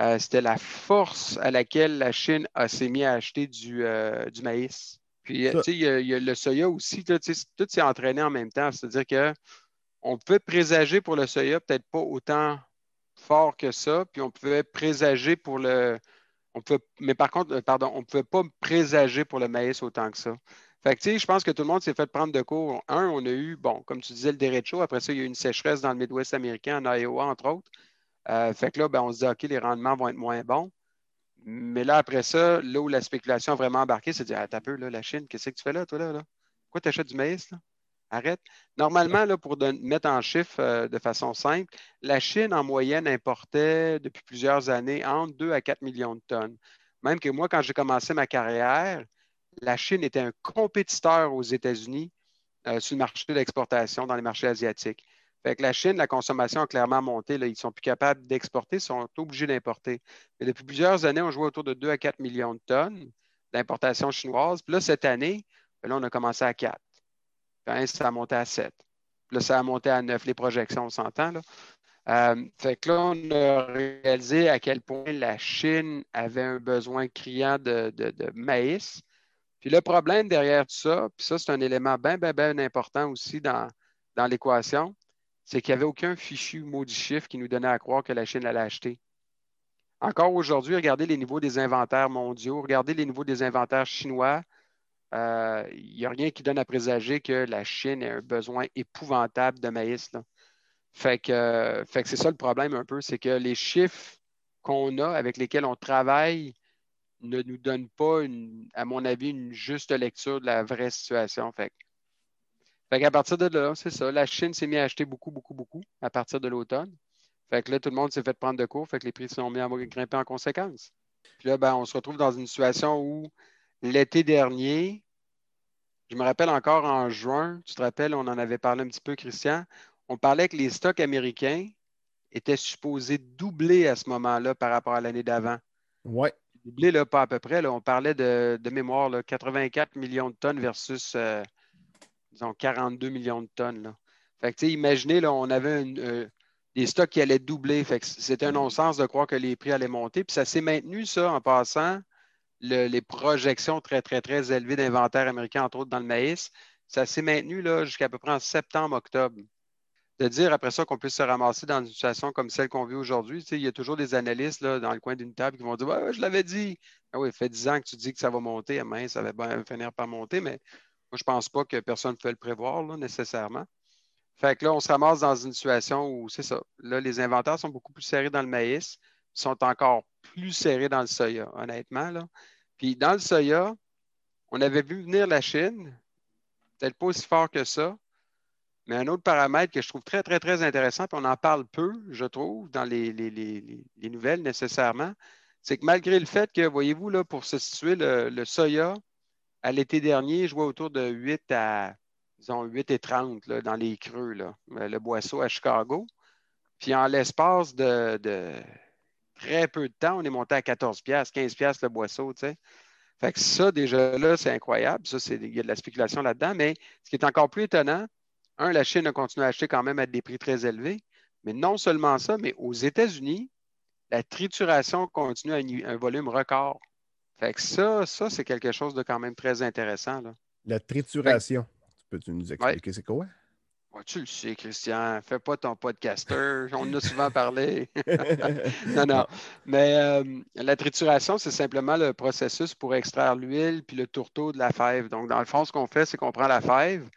Euh, c'était la force à laquelle la Chine s'est mis à acheter du, euh, du maïs. Puis, tu sais, il y, a le soya aussi, tout s'est entraîné en même temps. C'est-à-dire qu'on peut présager pour le soya, peut-être pas autant fort que ça, puis on pouvait présager pour le. On mais par contre, euh, pardon, on ne pouvait pas présager pour le maïs autant que ça. Fait que, tu sais, je pense que tout le monde s'est fait prendre de court. Un, on a eu, bon, comme tu disais, le derecho. Après ça, il y a eu une sécheresse dans le Midwest américain, en Iowa, entre autres. Euh, fait que là, ben, on se dit, OK, les rendements vont être moins bons. Mais là, après ça, là où la spéculation a vraiment embarqué, c'est de dire Ah, t'as peu, là, la Chine, qu'est-ce que tu fais là, toi, là? là? Pourquoi tu achètes du maïs? Là? Arrête. Normalement, là, pour mettre en chiffre euh, de façon simple, la Chine, en moyenne, importait depuis plusieurs années entre 2 à 4 millions de tonnes. Même que moi, quand j'ai commencé ma carrière, la Chine était un compétiteur aux États-Unis euh, sur le marché de l'exportation dans les marchés asiatiques. Fait que la Chine, la consommation a clairement monté. Là. Ils ne sont plus capables d'exporter, ils sont obligés d'importer. Mais depuis plusieurs années, on jouait autour de 2 à 4 millions de tonnes d'importation chinoise. Puis là, cette année, ben là, on a commencé à 4. Puis ça a monté à 7. Puis là, ça a monté à 9. Les projections, on s'entend. Euh, fait que là, on a réalisé à quel point la Chine avait un besoin criant de, maïs. Puis le problème derrière tout ça, puis ça, c'est un élément bien, bien, bien important aussi dans l'équation, c'est qu'il n'y avait aucun fichu maudit chiffre qui nous donnait à croire que la Chine allait acheter. Encore aujourd'hui, regardez les niveaux des inventaires mondiaux, regardez les niveaux des inventaires chinois. Euh, il n'y a rien qui donne à présager que la Chine ait un besoin épouvantable de maïs. Fait que, fait que c'est ça le problème un peu, c'est que les chiffres qu'on a, avec lesquels on travaille, ne nous donnent pas, à mon avis, une juste lecture de la vraie situation. Fait qu'à partir de là, c'est ça. La Chine s'est mise à acheter beaucoup, beaucoup, beaucoup à partir de l'automne. Fait que là, tout le monde s'est fait prendre de court. Fait que les prix sont mis à grimper en conséquence. Puis là, ben, on se retrouve dans une situation où l'été dernier, je me rappelle encore en juin, tu te rappelles, on en avait parlé un petit peu, Christian. On parlait que les stocks américains étaient supposés doubler à ce moment-là par rapport à l'année d'avant. Oui. Doubler, là, pas à peu près. Là, on parlait de, mémoire, là, 84 millions de tonnes versus euh, disons, 42 millions de tonnes. Là. Fait que, imaginez, là, on avait euh, des stocks qui allaient doubler. C'était un non-sens de croire que les prix allaient monter. Puis ça s'est maintenu, ça, en passant, les projections très, très, très élevées d'inventaire américain, entre autres dans le maïs. Ça s'est maintenu jusqu'à peu près en septembre-octobre. De dire après ça qu'on puisse se ramasser dans une situation comme celle qu'on vit aujourd'hui, il y a toujours des analystes là, dans le coin d'une table qui vont dire ouais, je l'avais dit. Ah oui, fait 10 ans que tu dis que ça va monter, ah, ça va finir par monter, mais moi, je ne pense pas que personne ne peut le prévoir nécessairement. Fait que là, on se ramasse dans une situation où c'est ça. Là, les inventaires sont beaucoup plus serrés dans le maïs, sont encore plus serrés dans le soya, honnêtement. Là. Puis dans le soya, on avait vu venir la Chine, peut-être pas aussi fort que ça, mais un autre paramètre que je trouve très, très, très intéressant, puis on en parle peu, je trouve, dans les, nouvelles nécessairement, c'est que malgré le fait que, voyez-vous, là, pour se situer, le soya à l'été dernier, je vois autour de 8 à disons 8 et 30 dans les creux, euh, le boisseau à Chicago. Puis en l'espace de, très peu de temps, on est monté à 14 pièces, 15 pièces le boisseau, tu sais. Fait que ça, déjà là, c'est incroyable. Ça, il y a de la spéculation là-dedans. Mais ce qui est encore plus étonnant, un, la Chine a continué à acheter quand même à des prix très élevés. Mais non seulement ça, mais aux États-Unis, la trituration continue à un volume record. Fait que ça, ça, c'est quelque chose de quand même très intéressant. Là. La trituration, peux-tu nous expliquer c'est quoi? tu le sais, Christian. Fais pas ton podcaster. On en a souvent parlé. non, non. Mais euh, la trituration, c'est simplement le processus pour extraire l'huile puis le tourteau de la fève. Donc, dans le fond, ce qu'on fait, c'est qu'on prend la fève.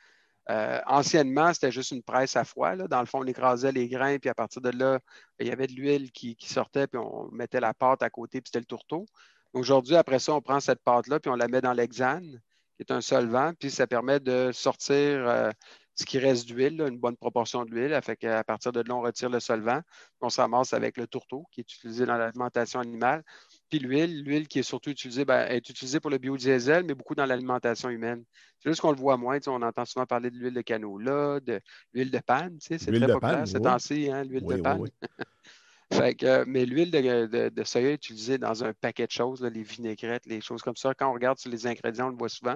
Euh, anciennement, c'était juste une presse à froid. Dans le fond, on écrasait les grains, puis à partir de là, il y avait de l'huile qui, sortait, puis on mettait la pâte à côté, puis c'était le tourteau. Aujourd'hui, après ça, on prend cette pâte-là, puis on la met dans l'hexane, qui est un solvant, puis ça permet de sortir euh, ce qui reste d'huile, une bonne proportion d'huile. Fait qu'à partir de là, on retire le solvant. On se ramasse avec le tourteau qui est utilisé dans l'alimentation animale. Puis l'huile, l'huile qui est surtout utilisée, ben, est utilisée pour le biodiesel, mais beaucoup dans l'alimentation humaine. C'est juste qu'on le voit moins. On entend souvent parler de l'huile de canola, de l'huile de panne. C'est très populaire ces temps-ci, hein, l'huile de panne. fait que, mais l'huile de, de, soya est utilisée dans un paquet de choses, les vinaigrettes, les choses comme ça. Quand on regarde sur les ingrédients, on le voit souvent.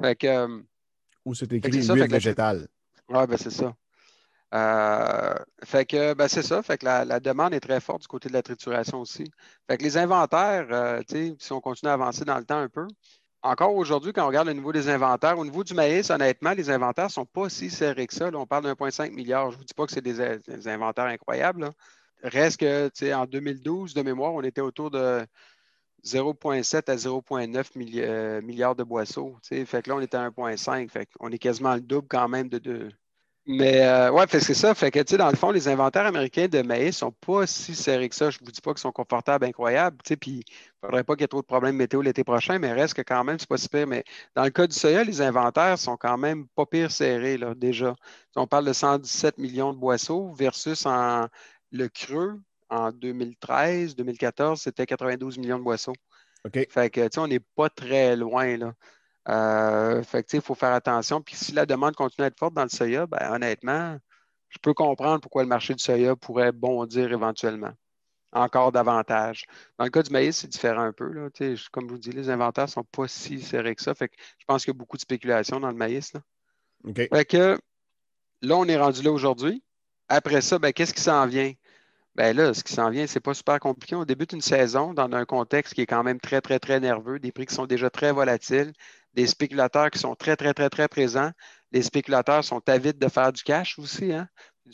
Fait que, euh, ou c'est écrit huile végétale. Oui, ben c'est ça. Euh, fait que ben, c'est ça. Fait que la, demande est très forte du côté de la trituration aussi. Fait que les inventaires, euh, si on continue à avancer dans le temps un peu, encore aujourd'hui, quand on regarde le niveau des inventaires, au niveau du maïs, honnêtement, les inventaires ne sont pas si serrés que ça. on parle d'1,5 milliard. Je ne vous dis pas que c'est des, inventaires incroyables. Reste que, en 2012, de mémoire, on était autour de 0,7 à 0,9 euh, milliards de boisseaux. Fait que là, on est à 1,5. Fait qu'on est quasiment le double quand même de deux. Mais euh, ouais, c'est ça. Fait que dans le fond, les inventaires américains de maïs ne sont pas si serrés que ça. Je ne vous dis pas qu'ils sont confortables, incroyables. Puis il ne faudrait pas qu'il y ait trop de problèmes météo l'été prochain, mais reste que quand même, c'est pas si pire. Mais dans le cas du soya, les inventaires sont quand même pas pire serrés, là, déjà. On parle de 117 millions de boisseaux versus en le creux, en 2013, 2014, c'était 92 millions de boisseaux. OK. Fait que, tu sais, on n'est pas très loin, là. Euh, fait que, il faut faire attention. Puis si la demande continue à être forte dans le soya, ben, honnêtement, je peux comprendre pourquoi le marché du soya pourrait bondir éventuellement. Encore davantage. Dans le cas du maïs, c'est différent un peu. Là. Comme je vous dis, les inventaires ne sont pas si serrés que ça. Fait que je pense qu'il y a beaucoup de spéculation dans le maïs. Là. Fait que là, on est rendu là aujourd'hui. Après ça, ben, qu'est-ce qui s'en vient? Ben là, ce qui s'en vient, c'est pas super compliqué. On débute une saison dans un contexte qui est quand même très, très, très nerveux, des prix qui sont déjà très volatiles, des spéculateurs qui sont très, très, très, très présents. Les spéculateurs sont avides de faire du cash aussi, hein?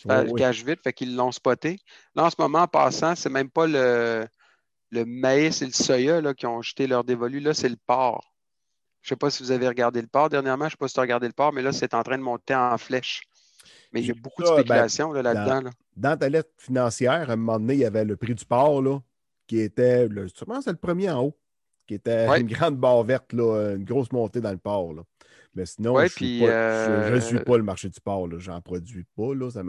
Faire du cash vite, fait qu'ils l'ont spoté. Là, en ce moment, en passant, c'est même pas le, le maïs et le soya là, qui ont jeté leur dévolu. Là, c'est le porc. Je ne sais pas si vous avez regardé le porc dernièrement. Je ne sais pas si tu as regardé le porc, mais là, c'est en train de monter en flèche. Mais il y a beaucoup de ben, spéculation là-dedans. Là dans ta lettre financière, à un moment donné, il y avait le prix du port, là, qui était, le, sûrement c'est le premier en haut, qui était une grande barre verte, là, une grosse montée dans le port. Là. Mais sinon, je ne suis, pas le marché du port. J'en produis pas. Là, ça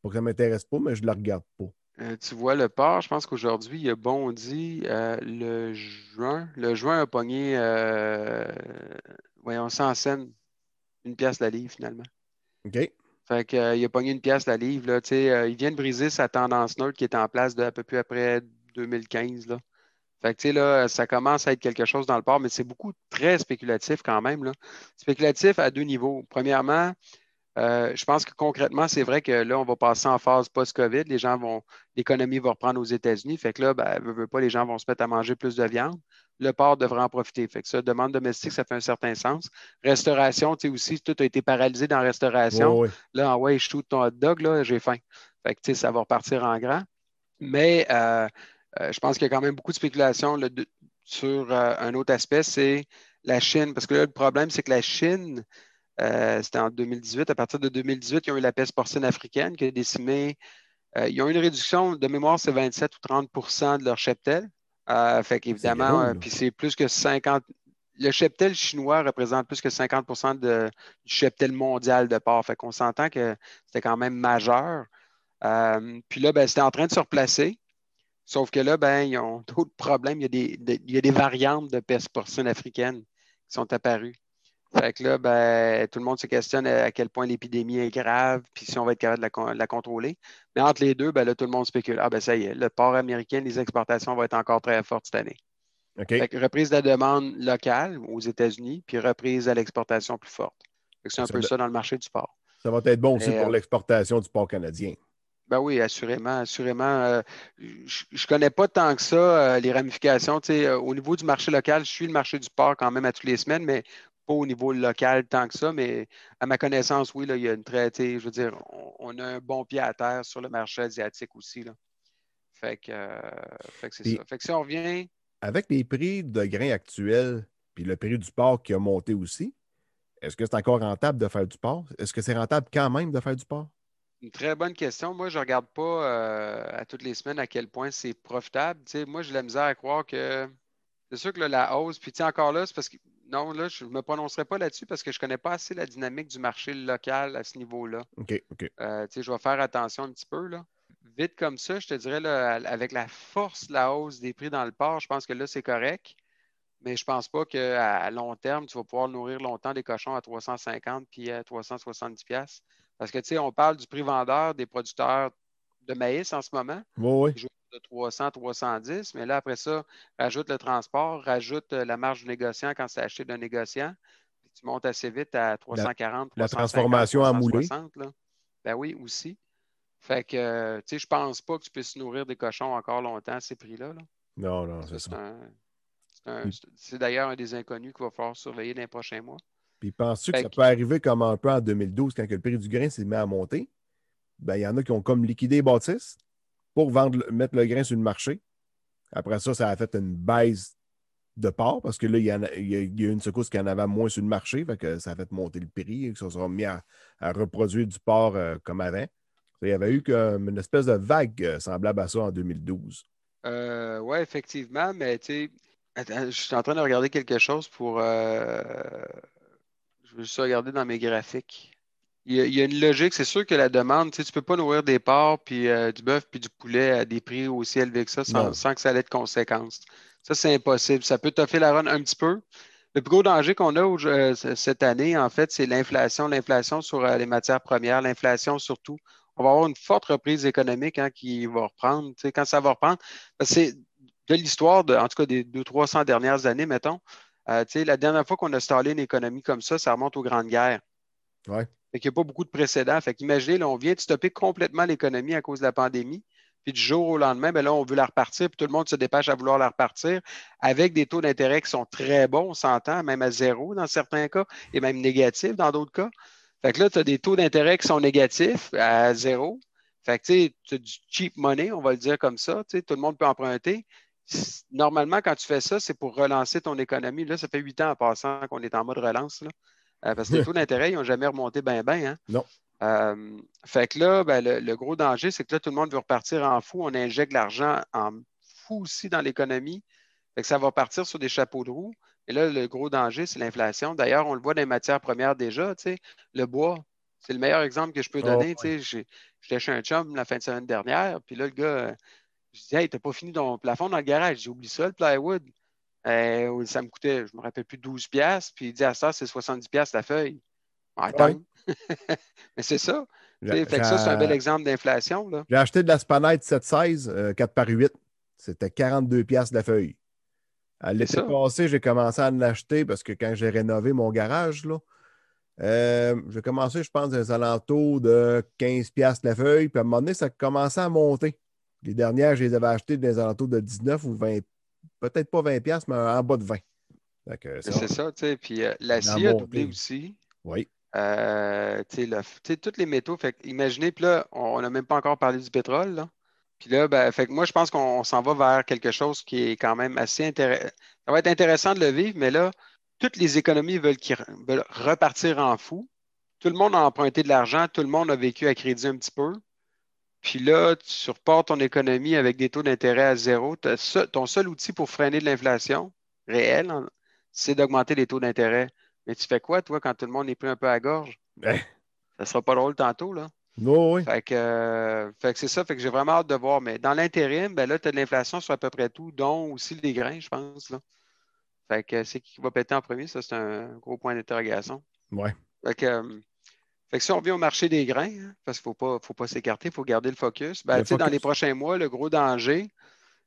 pour que ça ne m'intéresse pas, mais je ne le regarde pas. Euh, tu vois, le port, je pense qu'aujourd'hui, il a bondi euh, le juin. Le juin a pogné, euh, voyons, 100 cents, une pièce la livre finalement. OK. Fait qu'il euh, a pogné une pièce la livre. Là, euh, il vient de briser sa tendance neutre qui était en place de à peu près après 2015. Là. Fait que, là, ça commence à être quelque chose dans le port, mais c'est beaucoup très spéculatif quand même. Là. Spéculatif à deux niveaux. Premièrement, euh, je pense que concrètement, c'est vrai que là, on va passer en phase post-COVID. Les gens vont, l'économie va reprendre aux États-Unis. Fait que là, ben, veut pas, les gens vont se mettre à manger plus de viande le port devrait en profiter. Fait que ça, demande domestique, ça fait un certain sens. Restauration, tu sais, aussi, tout a été paralysé dans la restauration. Là, en ouais, je ton hot dog, là, j'ai faim. Fait que, tu sais, ça va repartir en grand. Mais euh, euh, je pense qu'il y a quand même beaucoup de spéculation sur euh, un autre aspect, c'est la Chine. Parce que là, le problème, c'est que la Chine, c'était en 2018. À partir de 2018, ils ont eu la peste porcine africaine qui a décimé. ils ont eu une réduction de mémoire, c'est 27 ou 30% de leur cheptel. Euh, fait qu'évidemment, euh, puis c'est plus que 50. Le cheptel chinois représente plus que 50 de, du cheptel mondial de porc. Fait qu'on s'entend que c'était quand même majeur. Euh, puis là, ben, c'était en train de se replacer. Sauf que là, ben, ils ont d'autres problèmes. Il y, a des, il y a des variantes de peste porcine africaine qui sont apparues. Fait que là, ben, tout le monde se questionne à quel point l'épidémie est grave, puis si on va être capable de la, contrôler. Mais entre les deux, ben, là, tout le monde spécule. Ah, ben ça y est, le port américain, les exportations vont être encore très fortes cette année. Fait que reprise de la demande locale aux États-Unis, puis reprise à l'exportation plus forte. C'est un peu ça dans le marché du port. Ça va être bon aussi pour euh, l'exportation du port canadien. Ben oui, assurément, assurément. Euh, je ne connais pas tant que ça euh, les ramifications. au niveau du marché local, je suis le marché du port quand même à toutes les semaines, mais pas au niveau local tant que ça, mais à ma connaissance, oui, là, il y a une traité, je veux dire, on, a un bon pied à terre sur le marché asiatique aussi. Là. Fait que, euh, c'est ça. Fait que si on revient. Avec les prix de grains actuels, puis le prix du porc qui a monté aussi, est-ce que c'est encore rentable de faire du porc? Est-ce que c'est rentable quand même de faire du porc? Une très bonne question. Moi, je ne regarde pas euh, à toutes les semaines à quel point c'est profitable. moi, j'ai la misère à croire que c'est sûr que la hausse, puis encore là, c'est parce que non, là, je ne me prononcerai pas là-dessus parce que je ne connais pas assez la dynamique du marché local à ce niveau-là. OK, OK. Euh, je vais faire attention un petit peu. Là. Vite comme ça, je te dirais, là, avec la force la hausse des prix dans le port, je pense que là, c'est correct. Mais je ne pense pas qu'à long terme, tu vas pouvoir nourrir longtemps des cochons à 350 puis à 370 Parce que, tu sais, on parle du prix vendeur des producteurs de maïs en ce moment. Oui, oui de 300, 310, mais là, après ça, rajoute le transport, rajoute euh, la marge du négociant quand c'est acheté d'un négociant, puis tu montes assez vite à 340, la, la transformation en moulé. Ben oui, aussi. Fait que, euh, tu sais, je pense pas que tu puisses nourrir des cochons encore longtemps à ces prix-là. Non, non, c'est ça. C'est d'ailleurs un des inconnus qu'il va falloir surveiller dans les prochains mois. Puis penses-tu que ça peut arriver comme un peu en 2012 quand le prix du grain s'est mis à monter? Ben, il y en a qui ont comme liquidé les bâtisses pour vendre, mettre le grain sur le marché. Après ça, ça a fait une baisse de part parce que là, il y, a, eu une secousse qui en avait moins sur le marché, ça a fait monter le prix, et que ça sera mis à, reproduire du porc euh, comme avant. Il y avait eu une espèce de vague euh, semblable à ça en 2012. Euh, oui, effectivement, mais tu je suis en train de regarder quelque chose pour. je vais juste regarder dans mes graphiques il y, a, une logique. C'est sûr que la demande, tu ne peux pas nourrir des porcs, puis euh, du bœuf, puis du poulet à des prix aussi élevés que ça sans, que ça ait de conséquences. Ça, c'est impossible. Ça peut toffer la run un petit peu. Le plus gros danger qu'on a euh, cette année, en fait, c'est l'inflation. L'inflation sur euh, les matières premières, l'inflation surtout. On va avoir une forte reprise économique hein, qui va reprendre. Tu quand ça va reprendre, c'est de l'histoire, en tout cas des 200-300 dernières années, mettons. la dernière fois qu'on a installé une économie comme ça, ça remonte aux grandes guerres. Ouais. Fait qu'il n'y a pas beaucoup de précédents. Fait qu'imaginez, là, on vient de stopper complètement l'économie à cause de la pandémie. Puis du jour au lendemain, bien là, on veut la repartir, puis tout le monde se dépêche à vouloir la repartir avec des taux d'intérêt qui sont très bons, on s'entend, même à zéro dans certains cas, et même négatifs dans d'autres cas. Fait que là, tu as des taux d'intérêt qui sont négatifs à zéro. Fait que tu as du cheap money, on va le dire comme ça. Tout le monde peut emprunter. Normalement, quand tu fais ça, c'est pour relancer ton économie. Là, ça fait huit ans en passant qu'on est en mode relance. Euh, parce que les taux d'intérêt, ils n'ont jamais remonté bien, bien. Hein? Non. Euh, fait que là, ben, le, gros danger, c'est que là, tout le monde veut repartir en fou. On injecte l'argent en fou aussi dans l'économie. Fait que ça va partir sur des chapeaux de roue. Et là, le gros danger, c'est l'inflation. D'ailleurs, on le voit dans les matières premières déjà. Le bois, c'est le meilleur exemple que je peux donner. Oh, J'étais chez un chum la fin de semaine dernière. Puis là, le gars, je dis Hey, t'as pas fini ton plafond dans le garage. J'ai oublié ça, le plywood. Euh, ça me coûtait, je ne me rappelle plus, 12 pièces Puis il dit à ça, c'est 70 pièces la feuille. Attends. Mais c'est ça. Fait que ça, c'est un bel exemple d'inflation. J'ai acheté de la Spanite 716, 4 par 8. C'était 42 pièces la feuille. À l'été passé, j'ai commencé à en acheter parce que quand j'ai rénové mon garage, là, euh, j'ai commencé, je pense, des alentours de 15 pièces la feuille. Puis à un moment donné, ça a commencé à monter. Les dernières, je les avais achetées des alentours de 19 ou 20 peut-être pas 20$, mais en bas de 20$. C'est ça, tu sais. Puis euh, l'acier a doublé aussi. Oui. Euh, tu sais, tous les métaux. Fait imaginez, puis là, on n'a même pas encore parlé du pétrole. Là. Puis là, ben, fait que moi, je pense qu'on s'en va vers quelque chose qui est quand même assez intéressant. Ça va être intéressant de le vivre, mais là, toutes les économies veulent, veulent repartir en fou. Tout le monde a emprunté de l'argent, tout le monde a vécu à crédit un petit peu. Puis là, tu reportes ton économie avec des taux d'intérêt à zéro. ton seul outil pour freiner de l'inflation réelle, hein, c'est d'augmenter les taux d'intérêt. Mais tu fais quoi, toi, quand tout le monde est pris un peu à gorge? Ça Ça sera pas drôle tantôt, là. Non, oui. Fait que, euh, que c'est ça, fait que j'ai vraiment hâte de voir. Mais dans l'intérim, ben là, tu as de l'inflation sur à peu près tout, dont aussi les grains, je pense. Là. Fait que c'est qui va péter en premier? Ça, c'est un gros point d'interrogation. Ouais. Fait que, euh, fait que si on revient au marché des grains, hein, parce qu'il ne faut pas, faut pas s'écarter, il faut garder le focus. Ben, Le Dans les prochains mois, le gros danger,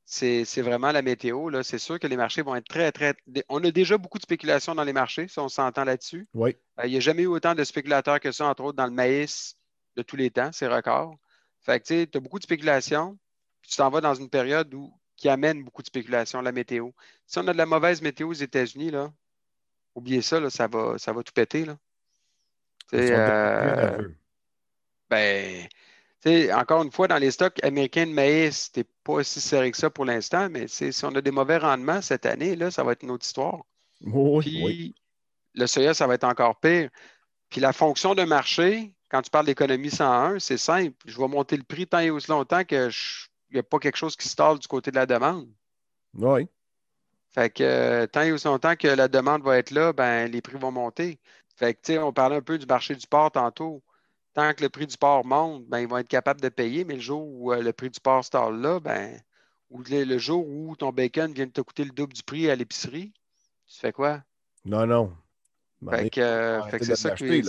c'est vraiment la météo. C'est sûr que les marchés vont être très, très. On a déjà beaucoup de spéculation dans les marchés, si on s'entend là-dessus. Oui. Euh, Il n'y a jamais eu autant de spéculateurs que ça, entre autres dans le maïs de tous les temps, c'est record. Fait que tu as beaucoup de spéculation, puis tu t'en vas dans une période où, qui amène beaucoup de spéculation, la météo. Si on a de la mauvaise météo aux États-Unis, oubliez ça, là, ça, va, ça va tout péter. Là. Tu sais, Ils sont de plus en euh, ben, encore une fois, dans les stocks américains de maïs, c'était pas aussi serré que ça pour l'instant, mais si on a des mauvais rendements cette année, là, ça va être une autre histoire. Oui, Puis oui. le soya, ça va être encore pire. Puis la fonction de marché, quand tu parles d'économie 101, c'est simple. Je vais monter le prix tant et aussi longtemps qu'il n'y a pas quelque chose qui se torle du côté de la demande. Oui. Fait que euh, tant et aussi longtemps que la demande va être là, ben, les prix vont monter. Fait que, tu sais, on parlait un peu du marché du porc tantôt. Tant que le prix du porc monte, ben, ils vont être capables de payer, mais le jour où euh, le prix du porc torle là, ben, ou le, le jour où ton bacon vient de te coûter le double du prix à l'épicerie, tu fais quoi? Non, non. Ben, Fait que, euh, fait que de c'est ça que.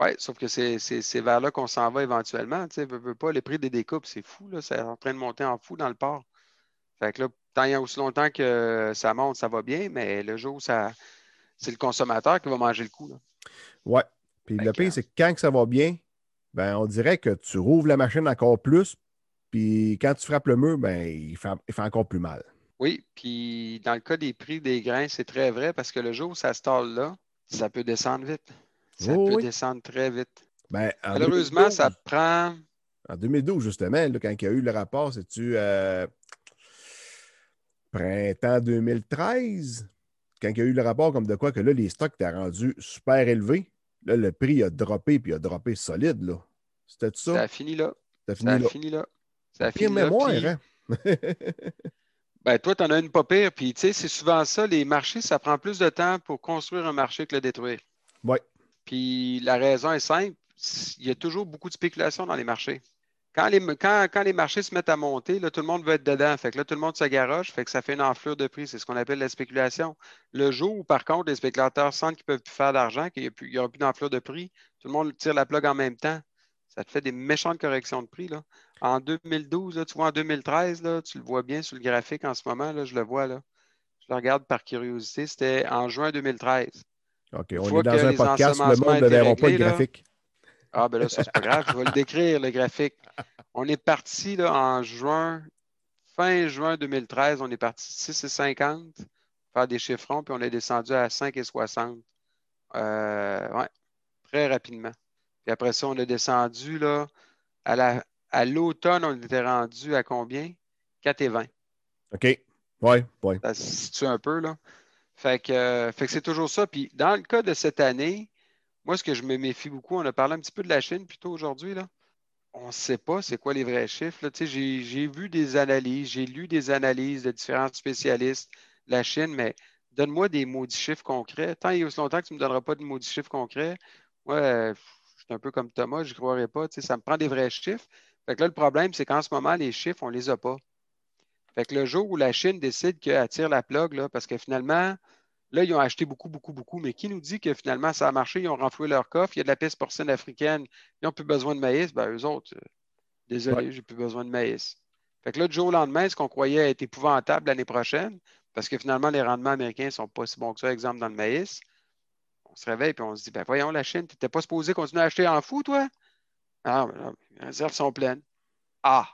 Oui, sauf que c'est vers là qu'on s'en va éventuellement. Tu sais, veux, veux pas, les prix des découpes, c'est fou, là. C'est en train de monter en fou dans le port. Fait que là, tant il y a aussi longtemps que ça monte, ça va bien, mais le jour où ça. C'est le consommateur qui va manger le coup. Ouais. Puis le pire, c'est que quand que ça va bien, ben, on dirait que tu rouvres la machine encore plus, puis quand tu frappes le mur, ben, il fait, il fait encore plus mal. Oui, puis dans le cas des prix des grains, c'est très vrai parce que le jour où ça se là, ça peut descendre vite. Ça Oh peut oui. descendre très vite. Ben, en Malheureusement, 2012, ça prend. En 2012, justement, là, quand il y a eu le rapport, c'est-tu euh, printemps 2013? Quand il y a eu le rapport comme de quoi que là, les stocks étaient rendus super élevés. Là, le prix a droppé, puis il a droppé solide, là. C'était ça? Ça a fini là. T'as Ça fini a là. fini là. Ça a Pire fini mémoire, puis- hein? Ben, toi, tu en as une pas pire. Puis, tu sais, c'est souvent ça. Les marchés, ça prend plus de temps pour construire un marché que le détruire. Ouais. Puis, la raison est simple. Il y a toujours beaucoup de spéculation dans les marchés. Quand les, quand, quand les marchés se mettent à monter, là, tout le monde veut être dedans. Fait que là, tout le monde se garoche. Fait que ça fait une enflure de prix. C'est ce qu'on appelle la spéculation. Le jour où, par contre, les spéculateurs sentent qu'ils ne peuvent plus faire d'argent, qu'il n'y aura plus d'enflure de prix, tout le monde tire la plug en même temps. Ça te fait des méchantes corrections de prix. Là. En 2012, là, tu vois, en 2013, là, tu le vois bien sur le graphique en ce moment, là, je le vois. Là. Je le regarde par curiosité. C'était en juin 2013. OK, on est dans un podcast, le monde ne verra pas le graphique. Ah, ben là, ça, c'est pas grave. Je vais le décrire, le graphique. On est parti là, en juin, fin juin 2013, on est parti de 6,50 faire des chiffrons, puis on est descendu à 5,60. Euh, ouais, très rapidement. Puis après ça, on est descendu là, à la, à l'automne, on était rendu à combien? 4,20. OK. Oui, oui. Ça se situe un peu, là. Fait que, euh, fait que c'est toujours ça. Puis dans le cas de cette année, moi, ce que je me méfie beaucoup, on a parlé un petit peu de la Chine plutôt aujourd'hui, là. On ne sait pas c'est quoi les vrais chiffres. J'ai vu des analyses, j'ai lu des analyses de différents spécialistes de la Chine, mais donne-moi des maudits chiffres concrets. Tant et aussi longtemps que tu ne me donneras pas de maudits chiffres concrets, moi, euh, je suis un peu comme Thomas, je n'y croirais pas. Ça me prend des vrais chiffres. Fait que là, le problème, c'est qu'en ce moment, les chiffres, on ne les a pas. Fait que le jour où la Chine décide qu'elle tire la plug, là, parce que finalement, là, ils ont acheté beaucoup, beaucoup, beaucoup, mais qui nous dit que finalement, ça a marché, ils ont renfloué leur coffre, il y a de la peste porcine africaine, ils n'ont plus besoin de maïs, ben eux autres, euh, désolé, Ouais. j'ai plus besoin de maïs. Fait que là, du jour au lendemain, ce qu'on croyait être épouvantable l'année prochaine, parce que finalement, les rendements américains ne sont pas si bons que ça, exemple, dans le maïs, on se réveille et on se dit, ben voyons, la Chine, tu n'étais pas supposé continuer à acheter en fou, toi? Ah, les réserves sont pleines. Ah,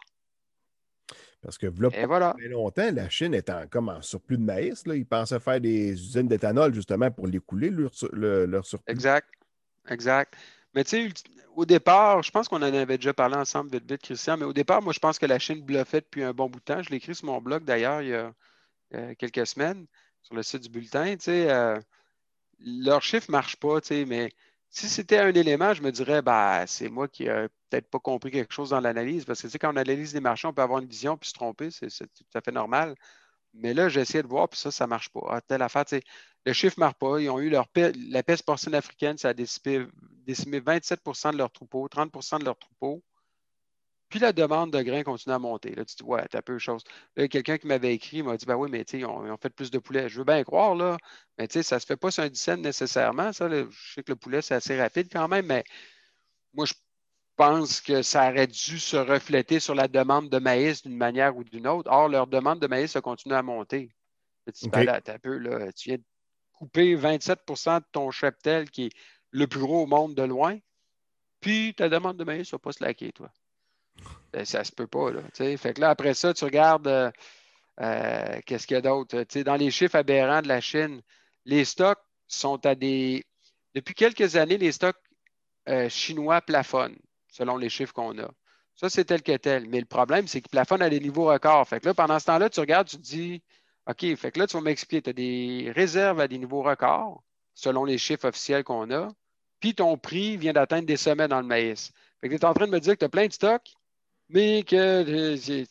Parce que là, et voilà. très longtemps, la Chine était en, comme en surplus de maïs. Là. Ils pensaient faire des usines d'éthanol justement pour l'écouler, leur, sur- le- leur surplus. Exact. Exact. Mais tu sais, au départ, je pense qu'on en avait déjà parlé ensemble vite, vite, Christian, mais au départ, moi, je pense que la Chine bluffait depuis un bon bout de temps. Je l'ai écrit sur mon blog d'ailleurs il y a euh, quelques semaines sur le site du bulletin. Tu sais, euh, leurs chiffres ne marchent pas, tu sais, mais si c'était un élément, je me dirais, bah, c'est moi qui n'ai peut-être pas compris quelque chose dans l'analyse, parce que tu sais, quand on analyse les marchés, on peut avoir une vision puis se tromper, c'est tout à fait normal. Mais là, essayé de voir, puis ça, ça ne marche pas. Ah, telle affaire, le chiffre ne marche pas. Ils ont eu leur la peste porcine africaine, ça a décimé, décimé 27% de leur troupeau, 30% de leur troupeau. Puis la demande de grains continue à monter. Là, tu dis, ouais, t'as peu de choses. Là, quelqu'un qui m'avait écrit m'a dit, ben oui, mais tu sais, ont, fait plus de poulet. Je veux bien croire, là, mais tu sais, ça ne se fait pas sur un dizaine nécessairement. Ça, je sais que le poulet, c'est assez rapide quand même, mais moi, je pense que ça aurait dû se refléter sur la demande de maïs d'une manière ou d'une autre. Or, leur demande de maïs a continué à monter. Tu ben un peu, là, tu viens de couper 27% de ton cheptel qui est le plus gros au monde de loin, puis ta demande de maïs ne va pas se laquer, toi. Ben, ça se peut pas. Là, fait que là, après ça, tu regardes euh, euh, qu'est-ce qu'il y a d'autre? Dans les chiffres aberrants de la Chine, les stocks sont à des. Depuis quelques années, les stocks chinois plafonnent, selon les chiffres qu'on a. Ça, c'est tel que tel. Mais le problème, c'est qu'ils plafonnent à des niveaux records. Fait que là, pendant ce temps-là, tu regardes, tu te dis OK, fait que là, tu vas m'expliquer, tu as des réserves à des niveaux records, selon les chiffres officiels qu'on a, puis ton prix vient d'atteindre des sommets dans le maïs. Fait que tu es en train de me dire que tu as plein de stocks, mais que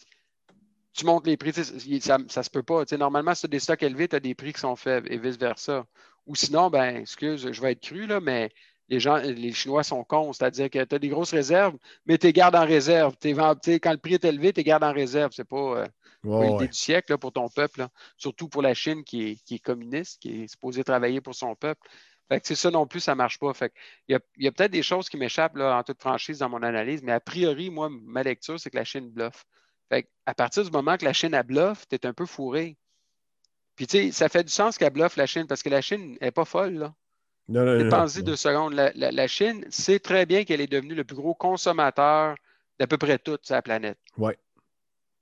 tu montes les prix. Ça ne se peut pas. normalement, si tu as des stocks élevés, tu as des prix qui sont faibles et vice-versa. Ou sinon, ben, excuse, je vais être cru, là, mais les gens, les Chinois sont cons, c'est-à-dire que tu as des grosses réserves, mais tu les gardes en réserve. quand le prix est élevé, tu les gardes en réserve. C'est pas, euh, l'idée du siècle pour ton peuple, surtout pour la Chine qui est, qui est, communiste, qui est supposée travailler pour son peuple. Fait que c'est ça non plus, ça ne marche pas. Fait il y a, peut-être des choses qui m'échappent en toute franchise dans mon analyse, mais a priori, moi, ma lecture, c'est que la Chine bluffe. Fait à partir du moment que la Chine a bluffe, tu es un peu fourré. Puis tu sais, ça fait du sens qu'elle bluffe la Chine parce que la Chine n'est pas folle. Là. Non, deux secondes. La, Chine sait très bien qu'elle est devenue le plus gros consommateur d'à peu près toute sa planète. Oui.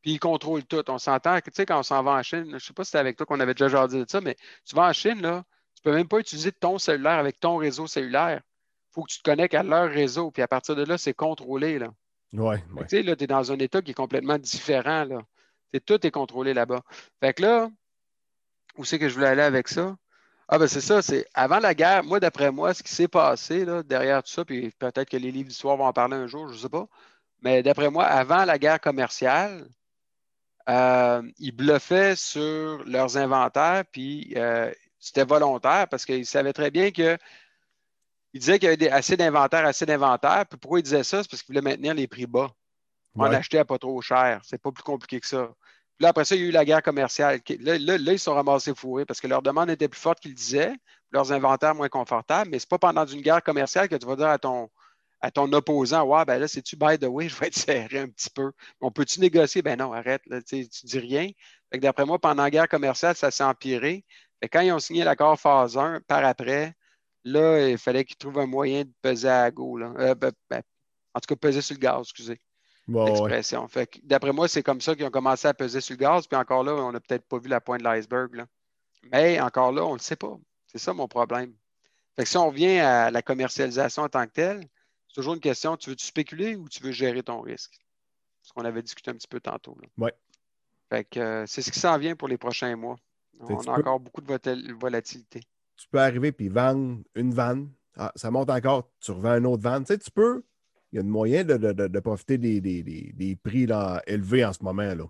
Puis il contrôle tout. On s'entend que, tu sais, quand on s'en va en Chine, je ne sais pas si c'était avec toi qu'on avait déjà de ça, mais tu vas en Chine, là, tu ne peux même pas utiliser ton cellulaire avec ton réseau cellulaire. Il faut que tu te connectes à leur réseau, puis à partir de là, c'est contrôlé. Là. Ouais, Tu sais, là, tu es dans un état qui est complètement différent. Là. tout est contrôlé là-bas. Fait que là, où c'est que je voulais aller avec ça? Ah, ben c'est ça, c'est avant la guerre, moi, d'après moi, ce qui s'est passé là, derrière tout ça, puis peut-être que les livres d'histoire vont en parler un jour, je ne sais pas, mais d'après moi, avant la guerre commerciale, euh, ils bluffaient sur leurs inventaires, puis euh, c'était volontaire parce qu'ils savaient très bien que. Ils disaient qu'il y avait assez d'inventaire, assez d'inventaire. Puis pourquoi ils disaient ça? C'est parce qu'ils voulaient maintenir les prix bas. On achetait à pas trop cher. C'est pas plus compliqué que ça. Puis là, après ça, il y a eu la guerre commerciale. Là, là, ils sont ramassés fourrés parce que leur demande était plus forte qu'ils disaient, leurs inventaires moins confortables. Mais ce n'est pas pendant une guerre commerciale que tu vas dire à ton, à ton opposant Ouais, ben là, c'est-tu by the way, je vais être serré un petit peu. On peut-tu négocier? Ben non, arrête, là, tu dis rien. D'après moi, pendant la guerre commerciale, ça s'est empiré quand ils ont signé l'accord phase 1, par après, là, il fallait qu'ils trouvent un moyen de peser à go. Euh, ben, ben, en tout cas, peser sur le gaz, excusez. l'expression. d'après moi, c'est comme ça qu'ils ont commencé à peser sur le gaz. Puis encore là, on n'a peut-être pas vu la pointe de l'iceberg. Mais encore là, on ne le sait pas. C'est ça mon problème. Fait que si on revient à la commercialisation en tant que telle, c'est toujours une question, tu veux-tu spéculer ou tu veux gérer ton risque? Ce qu'on avait discuté un petit peu tantôt. Oui. Fait que euh, c'est ce qui s'en vient pour les prochains mois. On a encore beaucoup de volatilité. Tu peux arriver puis vendre une vanne. Ah, ça monte encore, tu revends une autre vanne. Tu sais, tu peux. Il y a un moyen de, profiter des, prix là, élevés en ce moment. Là.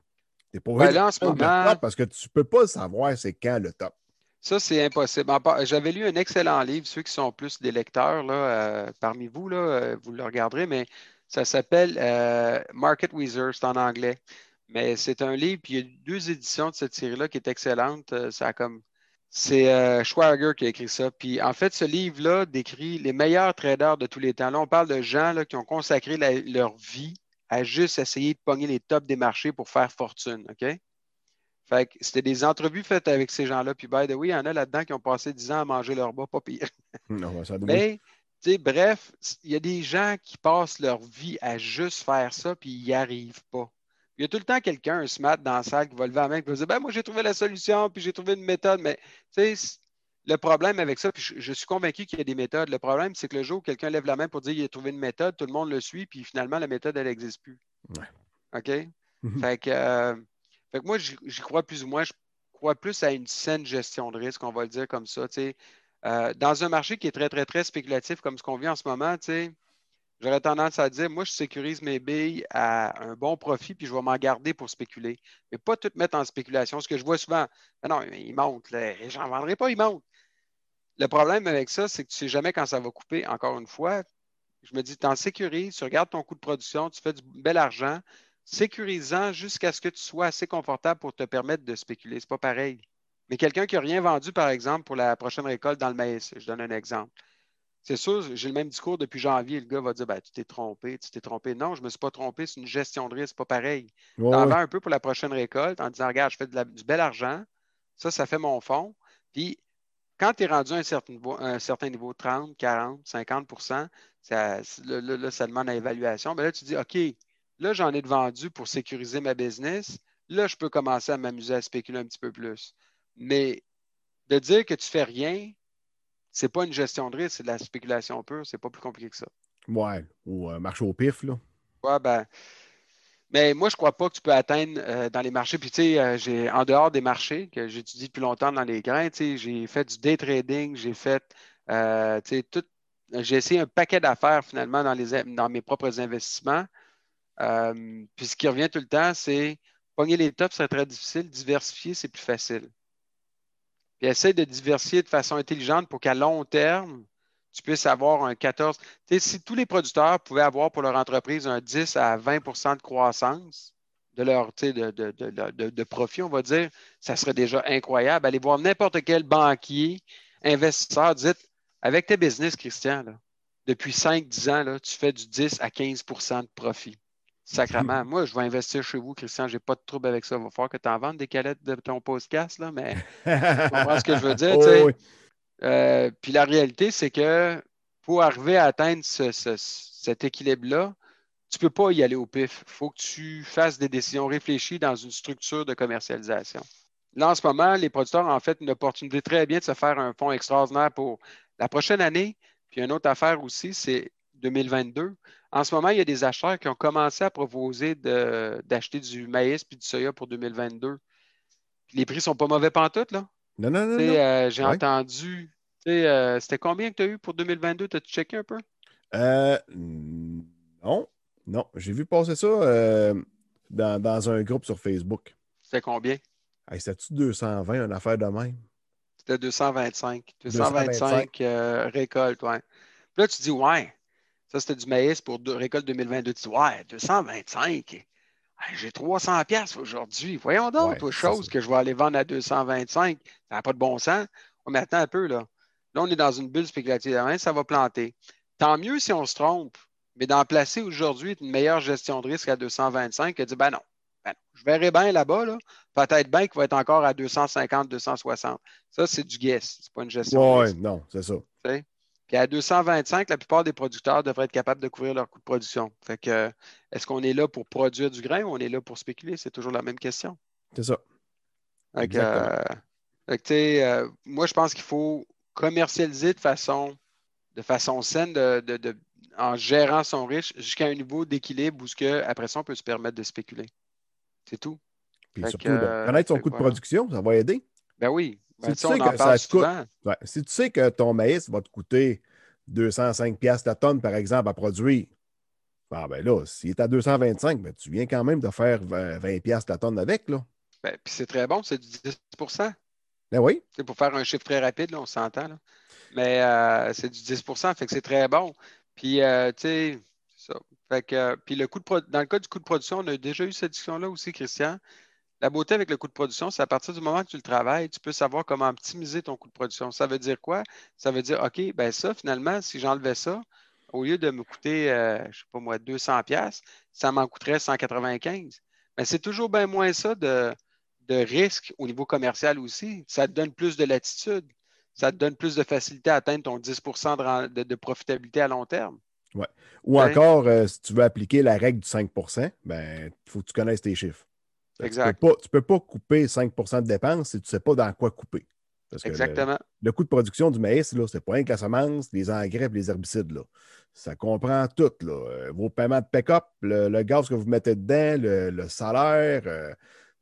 pas ben là, en ce moment... parce que tu ne peux pas savoir c'est quand le top. Ça, c'est impossible. J'avais lu un excellent livre, ceux qui sont plus des lecteurs là, euh, parmi vous, là, euh, vous le regarderez, mais ça s'appelle euh, Market Wizard, c'est en anglais. Mais c'est un livre, puis il y a deux éditions de cette série-là qui est excellente. Euh, ça comme. C'est euh, Schwager qui a écrit ça. Puis en fait, ce livre-là décrit les meilleurs traders de tous les temps. Là, on parle de gens là, qui ont consacré leur vie à juste essayer de pogner les tops des marchés pour faire fortune. OK? Fait que c'était des entrevues faites avec ces gens-là. Puis, by the way, il y en a là-dedans qui ont passé 10 ans à manger leur bas, pas pire. Non, ça Mais, tu sais, bref, il y a des gens qui passent leur vie à juste faire ça, puis ils n'y arrivent pas. Il y a tout le temps quelqu'un, un smart dans la salle qui va lever la main et va dire ben, Moi, j'ai trouvé la solution, puis j'ai trouvé une méthode. Mais le problème avec ça, puis je, suis convaincu qu'il y a des méthodes. Le problème, c'est que le jour où quelqu'un lève la main pour dire qu'il a trouvé une méthode, tout le monde le suit, puis finalement, la méthode, elle n'existe plus. OK? Mhm. fait, que, euh, fait, que, moi, j'y crois plus ou moins. Je crois plus à une saine gestion de risque, on va le dire comme ça. Euh, dans un marché qui est très, très, très spéculatif comme ce qu'on vit en ce moment, tu sais, J'aurais tendance à dire, moi, je sécurise mes billes à un bon profit, puis je vais m'en garder pour spéculer. Mais pas tout mettre en spéculation. Ce que je vois souvent, ben non, il monte, j'en vendrai pas, il monte. Le problème avec ça, c'est que tu ne sais jamais quand ça va couper, encore une fois. Je me dis, tu en sécurises, tu regardes ton coût de production, tu fais du bel argent, sécurisant jusqu'à ce que tu sois assez confortable pour te permettre de spéculer. Ce n'est pas pareil. Mais quelqu'un qui n'a rien vendu, par exemple, pour la prochaine récolte dans le maïs, je donne un exemple. C'est sûr, j'ai le même discours depuis janvier. Le gars va dire ben, Tu t'es trompé, tu t'es trompé. Non, je ne me suis pas trompé, c'est une gestion de risque, pas pareil. Tu en vends un peu pour la prochaine récolte en disant Regarde, je fais du bel argent, ça, ça fait mon fonds. Puis quand tu es rendu à un certain niveau, un certain niveau 30, 40, 50 ça, là, ça demande à évaluation. Mais là, tu dis OK, là, j'en ai de vendu pour sécuriser ma business. Là, je peux commencer à m'amuser à spéculer un petit peu plus. Mais de dire que tu ne fais rien, c'est pas une gestion de risque, c'est de la spéculation pure. C'est pas plus compliqué que ça. Ouais, ou euh, marché au pif, là. Ouais, ben. Mais moi, je ne crois pas que tu peux atteindre euh, dans les marchés. Puis, tu sais, euh, j'ai en dehors des marchés que j'étudie depuis longtemps dans les grains, tu sais, j'ai fait du day trading, j'ai fait, tu sais, tout. J'ai essayé un paquet d'affaires finalement dans, les, dans mes propres investissements. puis ce qui revient tout le temps, c'est pogner les tops, c'est très difficile. Diversifier, c'est plus facile. Puis essaye de diversifier de façon intelligente pour qu'à long terme, tu puisses avoir un 14. si tous les producteurs pouvaient avoir pour leur entreprise un 10 à 20% de croissance de leur de, profit, on va dire, ça serait déjà incroyable. Allez voir n'importe quel banquier, investisseur, dites, avec tes business, Christian, depuis 5-10 ans, tu fais du 10 à 15% de profit. Sacrement. Moi, je vais investir chez vous, Christian. Je n'ai pas de trouble avec ça. Il va falloir que tu en vendes des calettes de ton podcast, là, mais tu comprends ce que je veux dire. Oh, euh, puis la réalité, c'est que pour arriver à atteindre cet équilibre-là, tu ne peux pas y aller au pif. Il faut que tu fasses des décisions réfléchies dans une structure de commercialisation. Là, en ce moment, les producteurs ont en fait une opportunité très bien de se faire un fonds extraordinaire pour la prochaine année. Puis une autre affaire aussi, c'est 2022. En ce moment, il y a des acheteurs qui ont commencé à proposer d'acheter du maïs puis du soya pour 2022. les prix ne sont pas mauvais pantoute, là. Non, non, non. Euh, j'ai entendu. Euh, c'était combien que tu as eu pour 2022? T'as-tu checké un peu? Euh, non. Non. J'ai vu passer ça dans, un groupe sur Facebook. C'était combien? C'était-tu 220, une affaire de même? C'était 225. 225, récoltes, ouais. Puis là, tu dis, ouais, ça, c'était du maïs pour récolte 2022. Tu dis, ouais, 225. J'ai 300 pièces aujourd'hui. Voyons donc, ouais, chose que je vais aller vendre à 225. Ça n'a pas de bon sens. On m'attend un peu, là. Là, on est dans une bulle spéculative. Ça va planter. Tant mieux si on se trompe. Mais d'en placer aujourd'hui une meilleure gestion de risque à 225 que de dire, ben non, ben je verrai bien là-bas, là. peut-être bien qu'il va être encore à 250, 260. Ça, c'est du guess. Ce n'est pas une gestion. Oui, non, c'est ça. Puis à 225, la plupart des producteurs devraient être capables de couvrir leur coût de production. Fait que est-ce qu'on est là pour produire du grain ou on est là pour spéculer? C'est toujours la même question. C'est ça. Euh, euh, moi, je pense qu'il faut commercialiser de façon, de façon saine, de, en gérant son riche jusqu'à un niveau d'équilibre où ce que, après ça, on peut se permettre de spéculer. C'est tout. Puis surtout, connaître son coût de production, ça va aider. Ben oui. Ben, si, tu sais que ça coûte, si tu sais que ton maïs va te coûter 205 pièces la tonne, par exemple, à produire, ben, ben là, s'il est à 225, ben, tu viens quand même de faire 20 pièces la tonne avec. Là. Ben, puis c'est très bon, c'est du 10% ben oui. C'est pour faire un chiffre très rapide, là, on s'entend. Mais euh, c'est du 10% fait que c'est très bon. Puis, euh, tu sais, ça. Fait que, puis le coût de dans le cas du coût de production, on a déjà eu cette discussion-là aussi, Christian. La beauté avec le coût de production, c'est à partir du moment que tu le travailles, tu peux savoir comment optimiser ton coût de production. Ça veut dire quoi? Ça veut dire, OK, ben ça, finalement, si j'enlevais ça, au lieu de me coûter, euh, je ne sais pas moi, 200 pièces, ça m'en coûterait 195. Mais c'est toujours bien moins ça de, risque au niveau commercial aussi. Ça te donne plus de latitude. Ça te donne plus de facilité à atteindre ton 10% de, profitabilité à long terme. Ouais. Ou encore, euh, si tu veux appliquer la règle du 5% ben, il faut que tu connaisses tes chiffres. Tu ne peux, pas couper 5% de dépenses si tu ne sais pas dans quoi couper. Exactement. Le, coût de production du maïs, ce n'est pas rien que la semence, les engrais et les herbicides. Là. Ça comprend tout. Là. Euh, vos paiements de pick-up, le, gaz que vous mettez dedans, le, salaire, euh,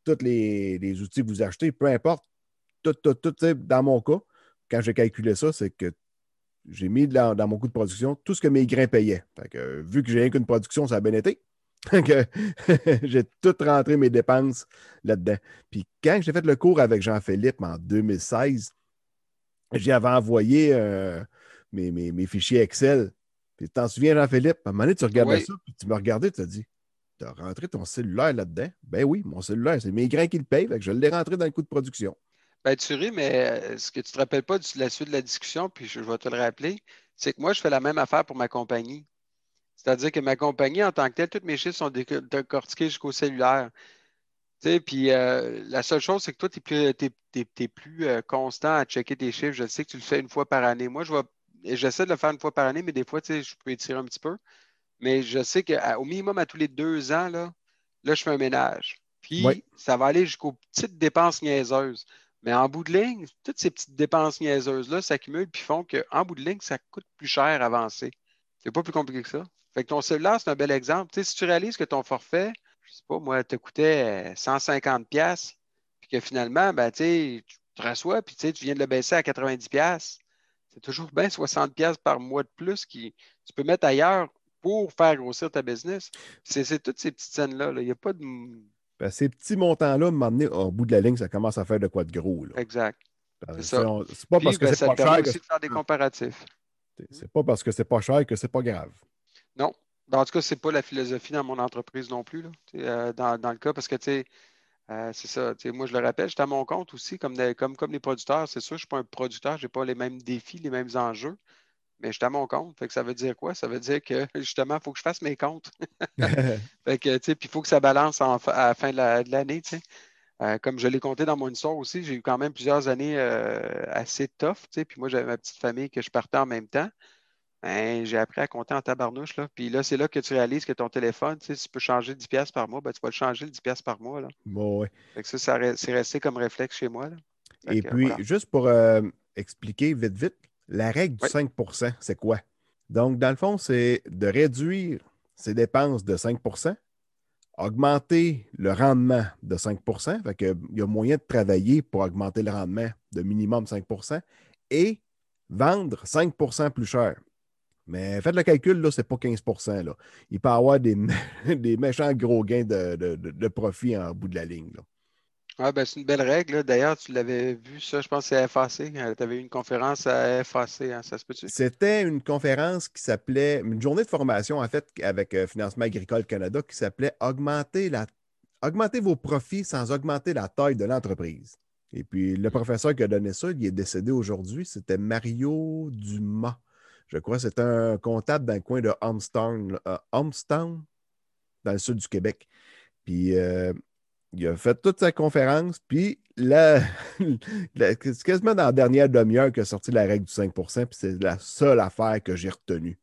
tous les, outils que vous achetez, peu importe. Tout, tout, tout. Dans mon cas, quand j'ai calculé ça, c'est que j'ai mis dans, mon coût de production tout ce que mes grains payaient. vu que j'ai rien qu'une production, ça a bien été. j'ai tout rentré mes dépenses là-dedans. Puis quand j'ai fait le cours avec Jean-Philippe en 2016, j'y avais envoyé euh, mes, fichiers Excel Puis t'en souviens, Jean-Philippe, à un moment donné, tu regardais Oui. ça, puis tu me regardais, tu as dit Tu as rentré ton cellulaire là-dedans? Ben oui, mon cellulaire, c'est mes grains qui le payent, fait que je l'ai rentré dans le coût de production. Ben, tu ris, mais euh, ce que tu te rappelles pas de la suite de la discussion, puis je, je vais te le rappeler, c'est que moi, je fais la même affaire pour ma compagnie. C'est-à-dire que ma compagnie, en tant que telle, tous mes chiffres sont déco- décortiqués jusqu'au cellulaire. Tu sais, puis euh, la seule chose, c'est que toi, tu es plus, plus euh, constant à checker tes chiffres. Je sais que tu le fais une fois par année. Moi, je vais, j'essaie de le faire une fois par année, mais des fois, tu sais, je peux étirer un petit peu. Mais je sais qu'au minimum, à tous les deux ans, là, là, je fais un ménage. Puis, Oui. ça va aller jusqu'aux petites dépenses niaiseuses. Mais en bout de ligne, toutes ces petites dépenses niaiseuses-là s'accumulent puis font qu'en bout de ligne, ça coûte plus cher à avancer. C'est pas plus compliqué que ça. Fait que ton cellulaire, c'est un bel exemple. Tu sais, si tu réalises que ton forfait, je sais pas, moi, te coûtait euh, 150$, piastres, puis que finalement, ben, tu te reçois, puis tu viens de le baisser à 90$, piastres, c'est toujours bien 60$ piastres par mois de plus qui tu peux mettre ailleurs pour faire grossir ta business. C'est toutes ces petites scènes-là. là. Il n'y a pas de. Ben, ces petits montants-là, m'emmener au bout de la ligne, ça commence à faire de quoi de gros. là. Exact. Que c'est pas parce que ben, c'est pas cher que aussi de faire des comparatifs. c'est pas parce que c'est pas cher que c'est pas grave. Non. Ben, en tout cas, ce n'est pas la philosophie dans mon entreprise non plus. là. Euh, dans, dans le cas, parce que tu sais, euh, c'est ça. moi, je le rappelle, j'étais à mon compte aussi, comme, des- comme, comme les producteurs. C'est sûr, je ne suis pas un producteur, je n'ai pas les mêmes défis, les mêmes enjeux. Mais j'étais à mon compte. Fait que ça veut dire quoi? Ça veut dire que justement, il faut que je fasse mes comptes. Fait que, tu sais, puis il faut que ça balance en à la fin de la- de l'année, tu sais. Euh, comme je l'ai compté dans mon histoire aussi, j'ai eu quand même plusieurs années euh, assez tough, tu sais. Puis moi, j'avais ma petite famille que je partais en même temps. Ben, j'ai appris à compter en tabarnouche, là. Puis là, c'est là que tu réalises que ton téléphone, tu sais, si tu peux changer 10$ piastres par mois, ben, tu vas le changer le 10$ piastres par mois, là. Bon, ouais. Fait que ça, c'est resté comme réflexe chez moi, là. Et que, puis, voilà. juste pour euh, expliquer vite, vite, la règle du Oui. 5% c'est quoi? Donc, dans le fond, c'est de réduire ses dépenses de 5% augmenter le rendement de 5% fait que, il y a moyen de travailler pour augmenter le rendement de minimum 5% et vendre 5% plus cher. Mais faites le calcul, là, ce n'est pas 15 là. Il peut y avoir des, des méchants gros gains de, de- profit en bout de la ligne. là. Ouais, ben, c'est une belle règle. D'ailleurs, tu l'avais vu, ça, je pense que c'est à FAC. tu avais eu une conférence à FAC, hein, ça se peut-tu? C'était une conférence qui s'appelait, une journée de formation, en fait, avec euh, Financement Agricole Canada, qui s'appelait Augmenter, la, Augmenter vos profits sans augmenter la taille de l'entreprise. Et puis, le professeur qui a donné ça, il est décédé aujourd'hui, c'était Mario Dumas. Je crois c'était un comptable dans le coin de Armstown, euh, dans le sud du Québec. Puis, euh, il a fait toute sa conférence, puis là, c'est quasiment dans la dernière demi-heure qu'il a sorti la règle du 5% puis c'est la seule affaire que j'ai retenue.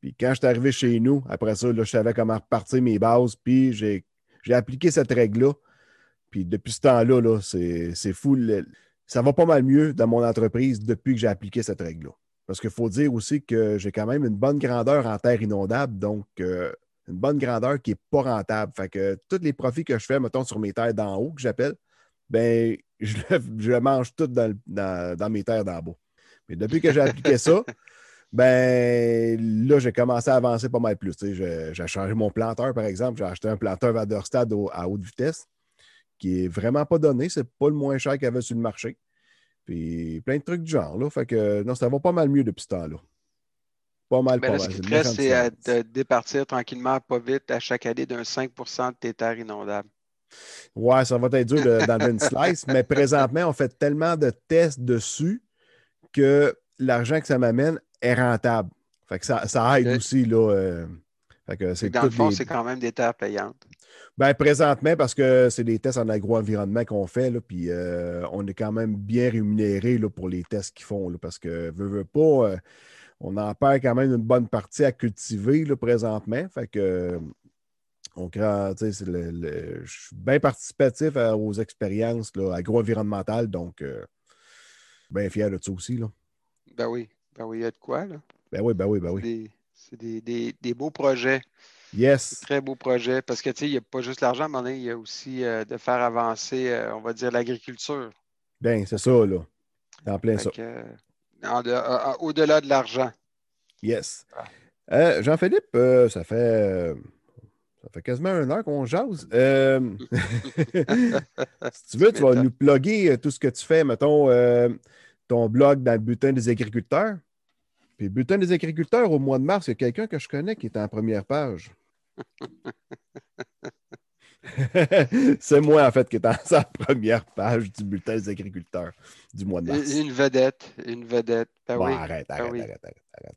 Puis quand je suis arrivé chez nous, après ça, je savais comment repartir mes bases, puis j'ai appliqué cette règle-là. Puis depuis ce temps-là, là, c'est c'est fou. ça va pas mal mieux dans mon entreprise depuis que j'ai appliqué cette règle-là. Parce qu'il faut dire aussi que j'ai quand même une bonne grandeur en terre inondable, donc euh, une bonne grandeur qui n'est pas rentable. Fait que tous les profits que je fais, mettons, sur mes terres d'en haut, que j'appelle, ben, je le, je le mange tout dans, le- dans- dans mes terres d'en bas. Mais depuis que j'ai appliqué ça, ben là, j'ai commencé à avancer pas mal plus. J'ai changé mon planteur, par exemple. J'ai acheté un planteur Vaderstad à haute vitesse qui est vraiment pas donné. C'est pas le moins cher qu'il y avait sur le marché. Puis plein de trucs du genre. Là. Fait que non, ça va pas mal mieux depuis ce temps-là. Pas mal, Ben pas là, ce mal. qui te reste, c'est différence. de départir tranquillement, pas vite, à chaque année d'un 5% de tes terres inondables. Ouais, ça va être dur de- d'enlever une slice, mais présentement, on fait tellement de tests dessus que l'argent que ça m'amène est rentable. Fait que ça, ça aide Ok. aussi, là. euh, fait que Dans le fond, des- c'est quand même des terres payantes. Ben, présentement, parce que c'est des tests en agro-environnement qu'on fait, là, puis euh, on est quand même bien rémunéré là, pour les tests qu'ils font, là, parce que, veut, veut pas, euh, on en perd quand même une bonne partie à cultiver là, présentement. Fait que, on crée, le- le- je suis bien participatif à- aux expériences agro-environnementales, donc, euh, bien fier de ça aussi. Là. Ben oui, ben oui, il y a de quoi, là. Ben oui, ben oui, ben C'est oui. des, c'est des- des- des beaux projets, Yes, très beaux projets, parce que, tu sais, il n'y a pas juste l'argent, mais il y a aussi euh, de faire avancer, euh, on va dire, l'agriculture. ben c'est ça, là. En plein Fait ça. que, euh, en de- en- en- au-delà de l'argent. Yes. Ah. Euh, Jean-Philippe, ça fait ça fait quasiment une heure qu'on jase. Si tu veux, tu vas nous plugger tout ce que tu fais, mettons, ton blog dans le butin des agriculteurs. Puis, bulletin des agriculteurs, au mois de mars, il y a quelqu'un que je connais qui est en première page. c'est moi, en fait, qui est en sa première page du bulletin des agriculteurs du mois de mars. Une vedette, une vedette. Ben Bon, oui. arrête, Ben arrête, oui. arrête, arrête, arrête.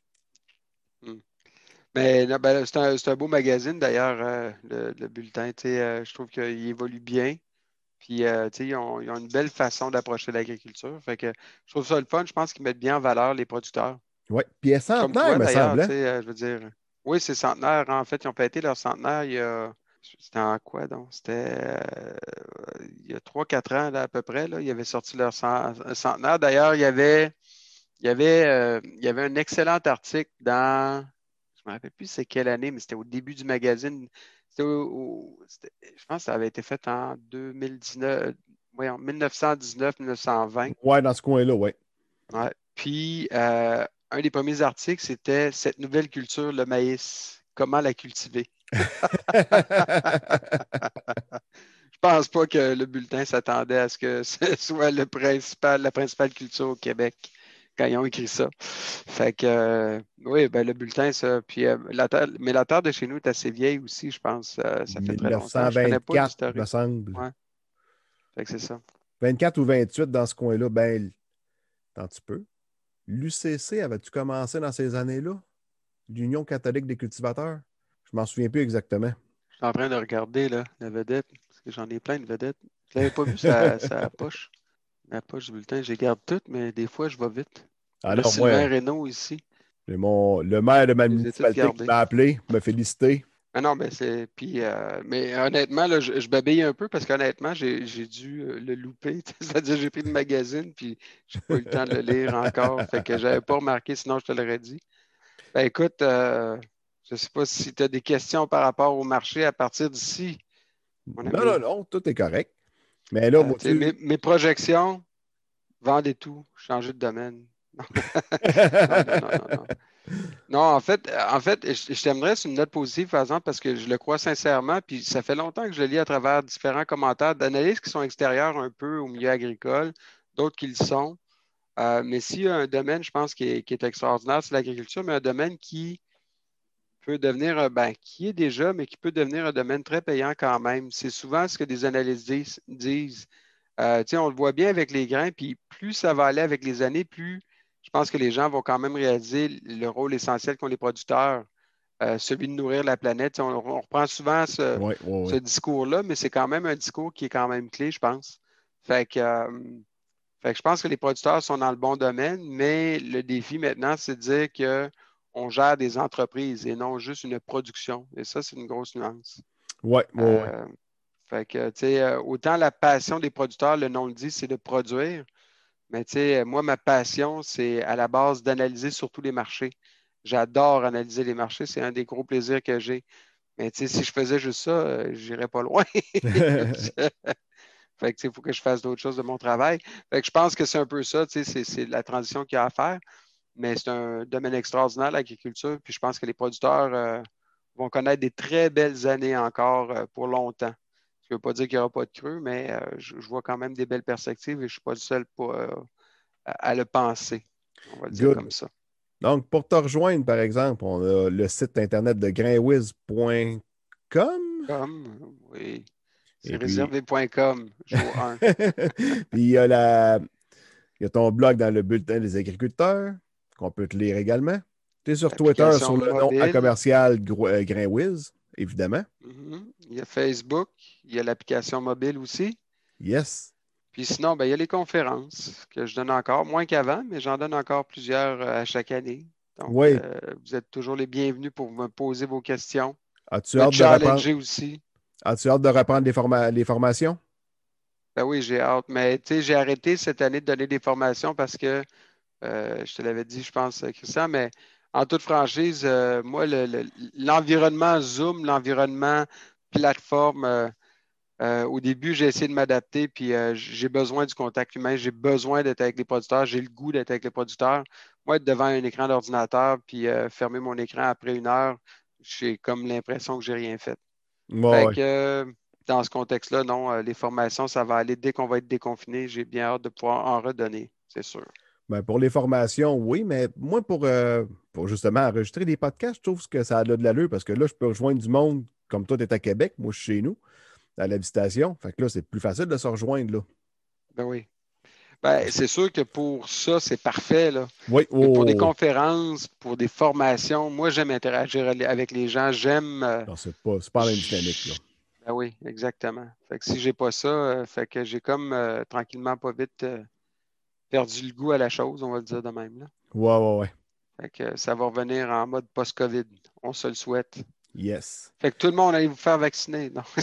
Mais ben, c'est un, beau magazine d'ailleurs, euh, le, le bulletin. euh, je trouve qu'il évolue bien. Puis euh, ils ont, ils ont une belle façon d'approcher l'agriculture. Fait que je trouve ça le fun. Je pense qu'ils mettent bien en valeur les producteurs. Oui, puis centenaire, toi, me semble. hein? je veux dire. Oui, c'est centenaire. En fait, ils ont pété leur centenaire il y a. C'était en quoi donc? C'était euh, il y a 3-4 ans là, à peu près. Là, ils avaient sorti leur cent- centenaire. D'ailleurs, il y avait, il y avait, euh, il y avait un excellent article dans. Je ne me rappelle plus c'est quelle année, mais c'était au début du magazine. C'était au- au- je pense que ça avait été fait en 2019, ouais, en 1919-1920. Ouais, dans ce coin-là, oui. Ouais. Puis, euh, un des premiers articles, c'était cette nouvelle culture, le maïs. Comment la cultiver? Je pense pas que le bulletin s'attendait à ce que ce soit le principal, la principale culture au Québec quand ils ont écrit ça. Fait que, euh, oui, ben, le bulletin, ça. Puis, euh, la terre- mais la terre de chez nous est assez vieille aussi, je pense. euh, ça fait très longtemps. Je connais pas 1924, l'historique. me semble. Ouais. Fait que c'est ça. 24 ou 28 dans ce coin-là, ben, tant tu peux. L'UCC, avais-tu commencé dans ces années-là? L'Union catholique des cultivateurs? Je m'en souviens plus exactement. Je suis en train de regarder là, la vedette, parce que j'en ai plein de vedettes. Je l'avais pas vu sa, sa poche. La poche du bulletin, je les garde toutes, mais des fois, je vais vite. Le Sylvain Reynaud ici. mon, le maire de ma municipalité qui m'a appelé, m'a félicité. Ah non, ben c'est. Puis, euh, mais honnêtement, là, je, je babille un peu parce qu'honnêtement, j'ai j'ai dû euh, le louper. C'est-à-dire, j'ai pris le magazine, puis j'ai pas eu le temps de le lire encore. Fait que j'avais pas remarqué, sinon je te l'aurais dit. Ben écoute, euh, je sais pas si tu as des questions par rapport au marché à partir d'ici. Non, non, non, tout est correct. Mais là, Euh, moi, tu mes, mes projections, vendez tout, changez de domaine. Non, en fait, en fait, je, t'aimerais sur une note positive, par parce que je le crois sincèrement, puis ça fait longtemps que je le lis à travers différents commentaires d'analystes qui sont extérieurs un peu au milieu agricole, d'autres qui le sont. Euh, mais s'il y a un domaine, je pense, qui est, extraordinaire, c'est l'agriculture, mais un domaine qui peut devenir, un- ben, qui est déjà, mais qui peut devenir un domaine très payant quand même. C'est souvent ce que des analystes disent. disent. Euh, on le voit bien avec les grains, puis plus ça va aller avec les années, plus je pense que les gens vont quand même réaliser le rôle essentiel qu'ont les producteurs, euh, celui de nourrir la planète. On, on reprend souvent ce, discours-là, mais c'est quand même un discours qui est quand même clé, je pense. Fait que, euh, fait que je pense que les producteurs sont dans le bon domaine, mais le défi maintenant, c'est de dire qu'on gère des entreprises et non juste une production. Et ça, c'est une grosse nuance. Oui, oui. Euh, fait que, tu sais, autant la passion des producteurs, le nom le dit, c'est de produire. Mais tu sais, moi, ma passion, c'est à la base d'analyser surtout les marchés. J'adore analyser les marchés. C'est un des gros plaisirs que j'ai. Mais tu sais, si je faisais juste ça, euh, j'irais pas loin. Fait que, tu sais, il faut que je fasse d'autres choses de mon travail. Fait que je pense que c'est un peu ça, tu sais, c'est, c'est la transition qu'il y a à faire. Mais c'est un domaine extraordinaire, l'agriculture. Puis je pense que les producteurs euh, vont connaître des très belles années encore euh, pour longtemps. Ce qui ne veut pas dire qu'il n'y aura pas de creux, mais euh, je, je vois quand même des belles perspectives et je ne suis pas le seul pour, euh, à, à le penser. On va le dire Good. comme ça. Donc, pour te rejoindre, par exemple, on a le site internet de grainwiz.com. Comme, oui. C'est puis- réservé.com, jour 1. Puis il y, a la... il y a ton blog dans le bulletin des agriculteurs, qu'on peut te lire également. Tu es sur Twitter sur le nom à commercial euh, Grainwiz, évidemment. Mhm. Il y a Facebook, il y a l'application mobile aussi. Yes. Puis sinon, ben, il y a les conférences que je donne encore, moins qu'avant, mais j'en donne encore plusieurs euh, à chaque année. Donc, Oui. euh, vous êtes toujours les bienvenus pour me poser vos questions. As-tu hâte, de reprendre... aussi. As-tu hâte de reprendre les, forma- les formations? Ben oui, j'ai hâte. Mais tu sais, j'ai arrêté cette année de donner des formations parce que, euh, je te l'avais dit, je pense, Christian, mais en toute franchise, euh, moi, le- le- l'environnement Zoom, l'environnement plateforme, euh, euh, au début, j'ai essayé de m'adapter, puis j'ai besoin du contact humain, j'ai besoin d'être avec les producteurs, j'ai le goût d'être avec les producteurs. Moi, être devant un écran d'ordinateur, puis fermer mon écran après une heure, j'ai comme l'impression que j'ai rien fait. Ouais, Fait ouais. que, dans ce contexte-là, non, les formations, ça va aller dès qu'on va être déconfiné. J'ai bien hâte de pouvoir en redonner, c'est sûr. Ben, pour les formations, oui, mais moi, pour, euh, pour justement enregistrer des podcasts, je trouve que ça a de l'allure parce que là, je peux rejoindre du monde comme toi, tu es à Québec, moi, je suis chez nous, à la visitation. Fait que là, c'est plus facile de se rejoindre, là. Ben oui. Ben, c'est sûr que pour ça, c'est parfait. Là. Oui, Pour des oh. conférences, pour des formations, moi, j'aime interagir avec les gens. J'aime. euh, Non, c'est pas, pas la même dynamique, là. Ben oui, exactement. Fait que si j'ai pas ça, euh, fait que j'ai comme euh, tranquillement, pas vite, euh, perdu le goût à la chose, on va le dire de même. Là. Ouais, ouais, ouais. Fait que ça va revenir en mode post-COVID. On se le souhaite. Yes. Fait que tout le monde allez vous faire vacciner. Non.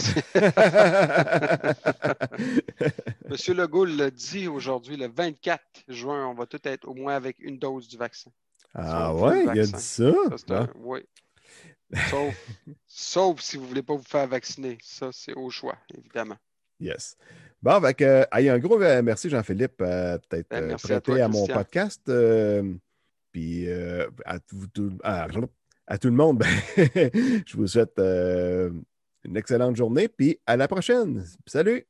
Monsieur Legault l'a dit aujourd'hui, le 24 juin, on va tous être au moins avec une dose du vaccin. ah Sauf ouais, il a dit ça. Un-. Oui. Sauf, sauf si vous ne voulez pas vous faire vacciner. Ça, c'est au choix, évidemment. Yes. Bon, que, euh, hey, un gros euh, merci, Jean-Philippe, euh, peut-être Ben, euh, à prêté toi, à, mon podcast. euh, puis à, tout, tout- à- à tout le monde, ben, je vous souhaite une excellente journée. Puis à la prochaine. Salut!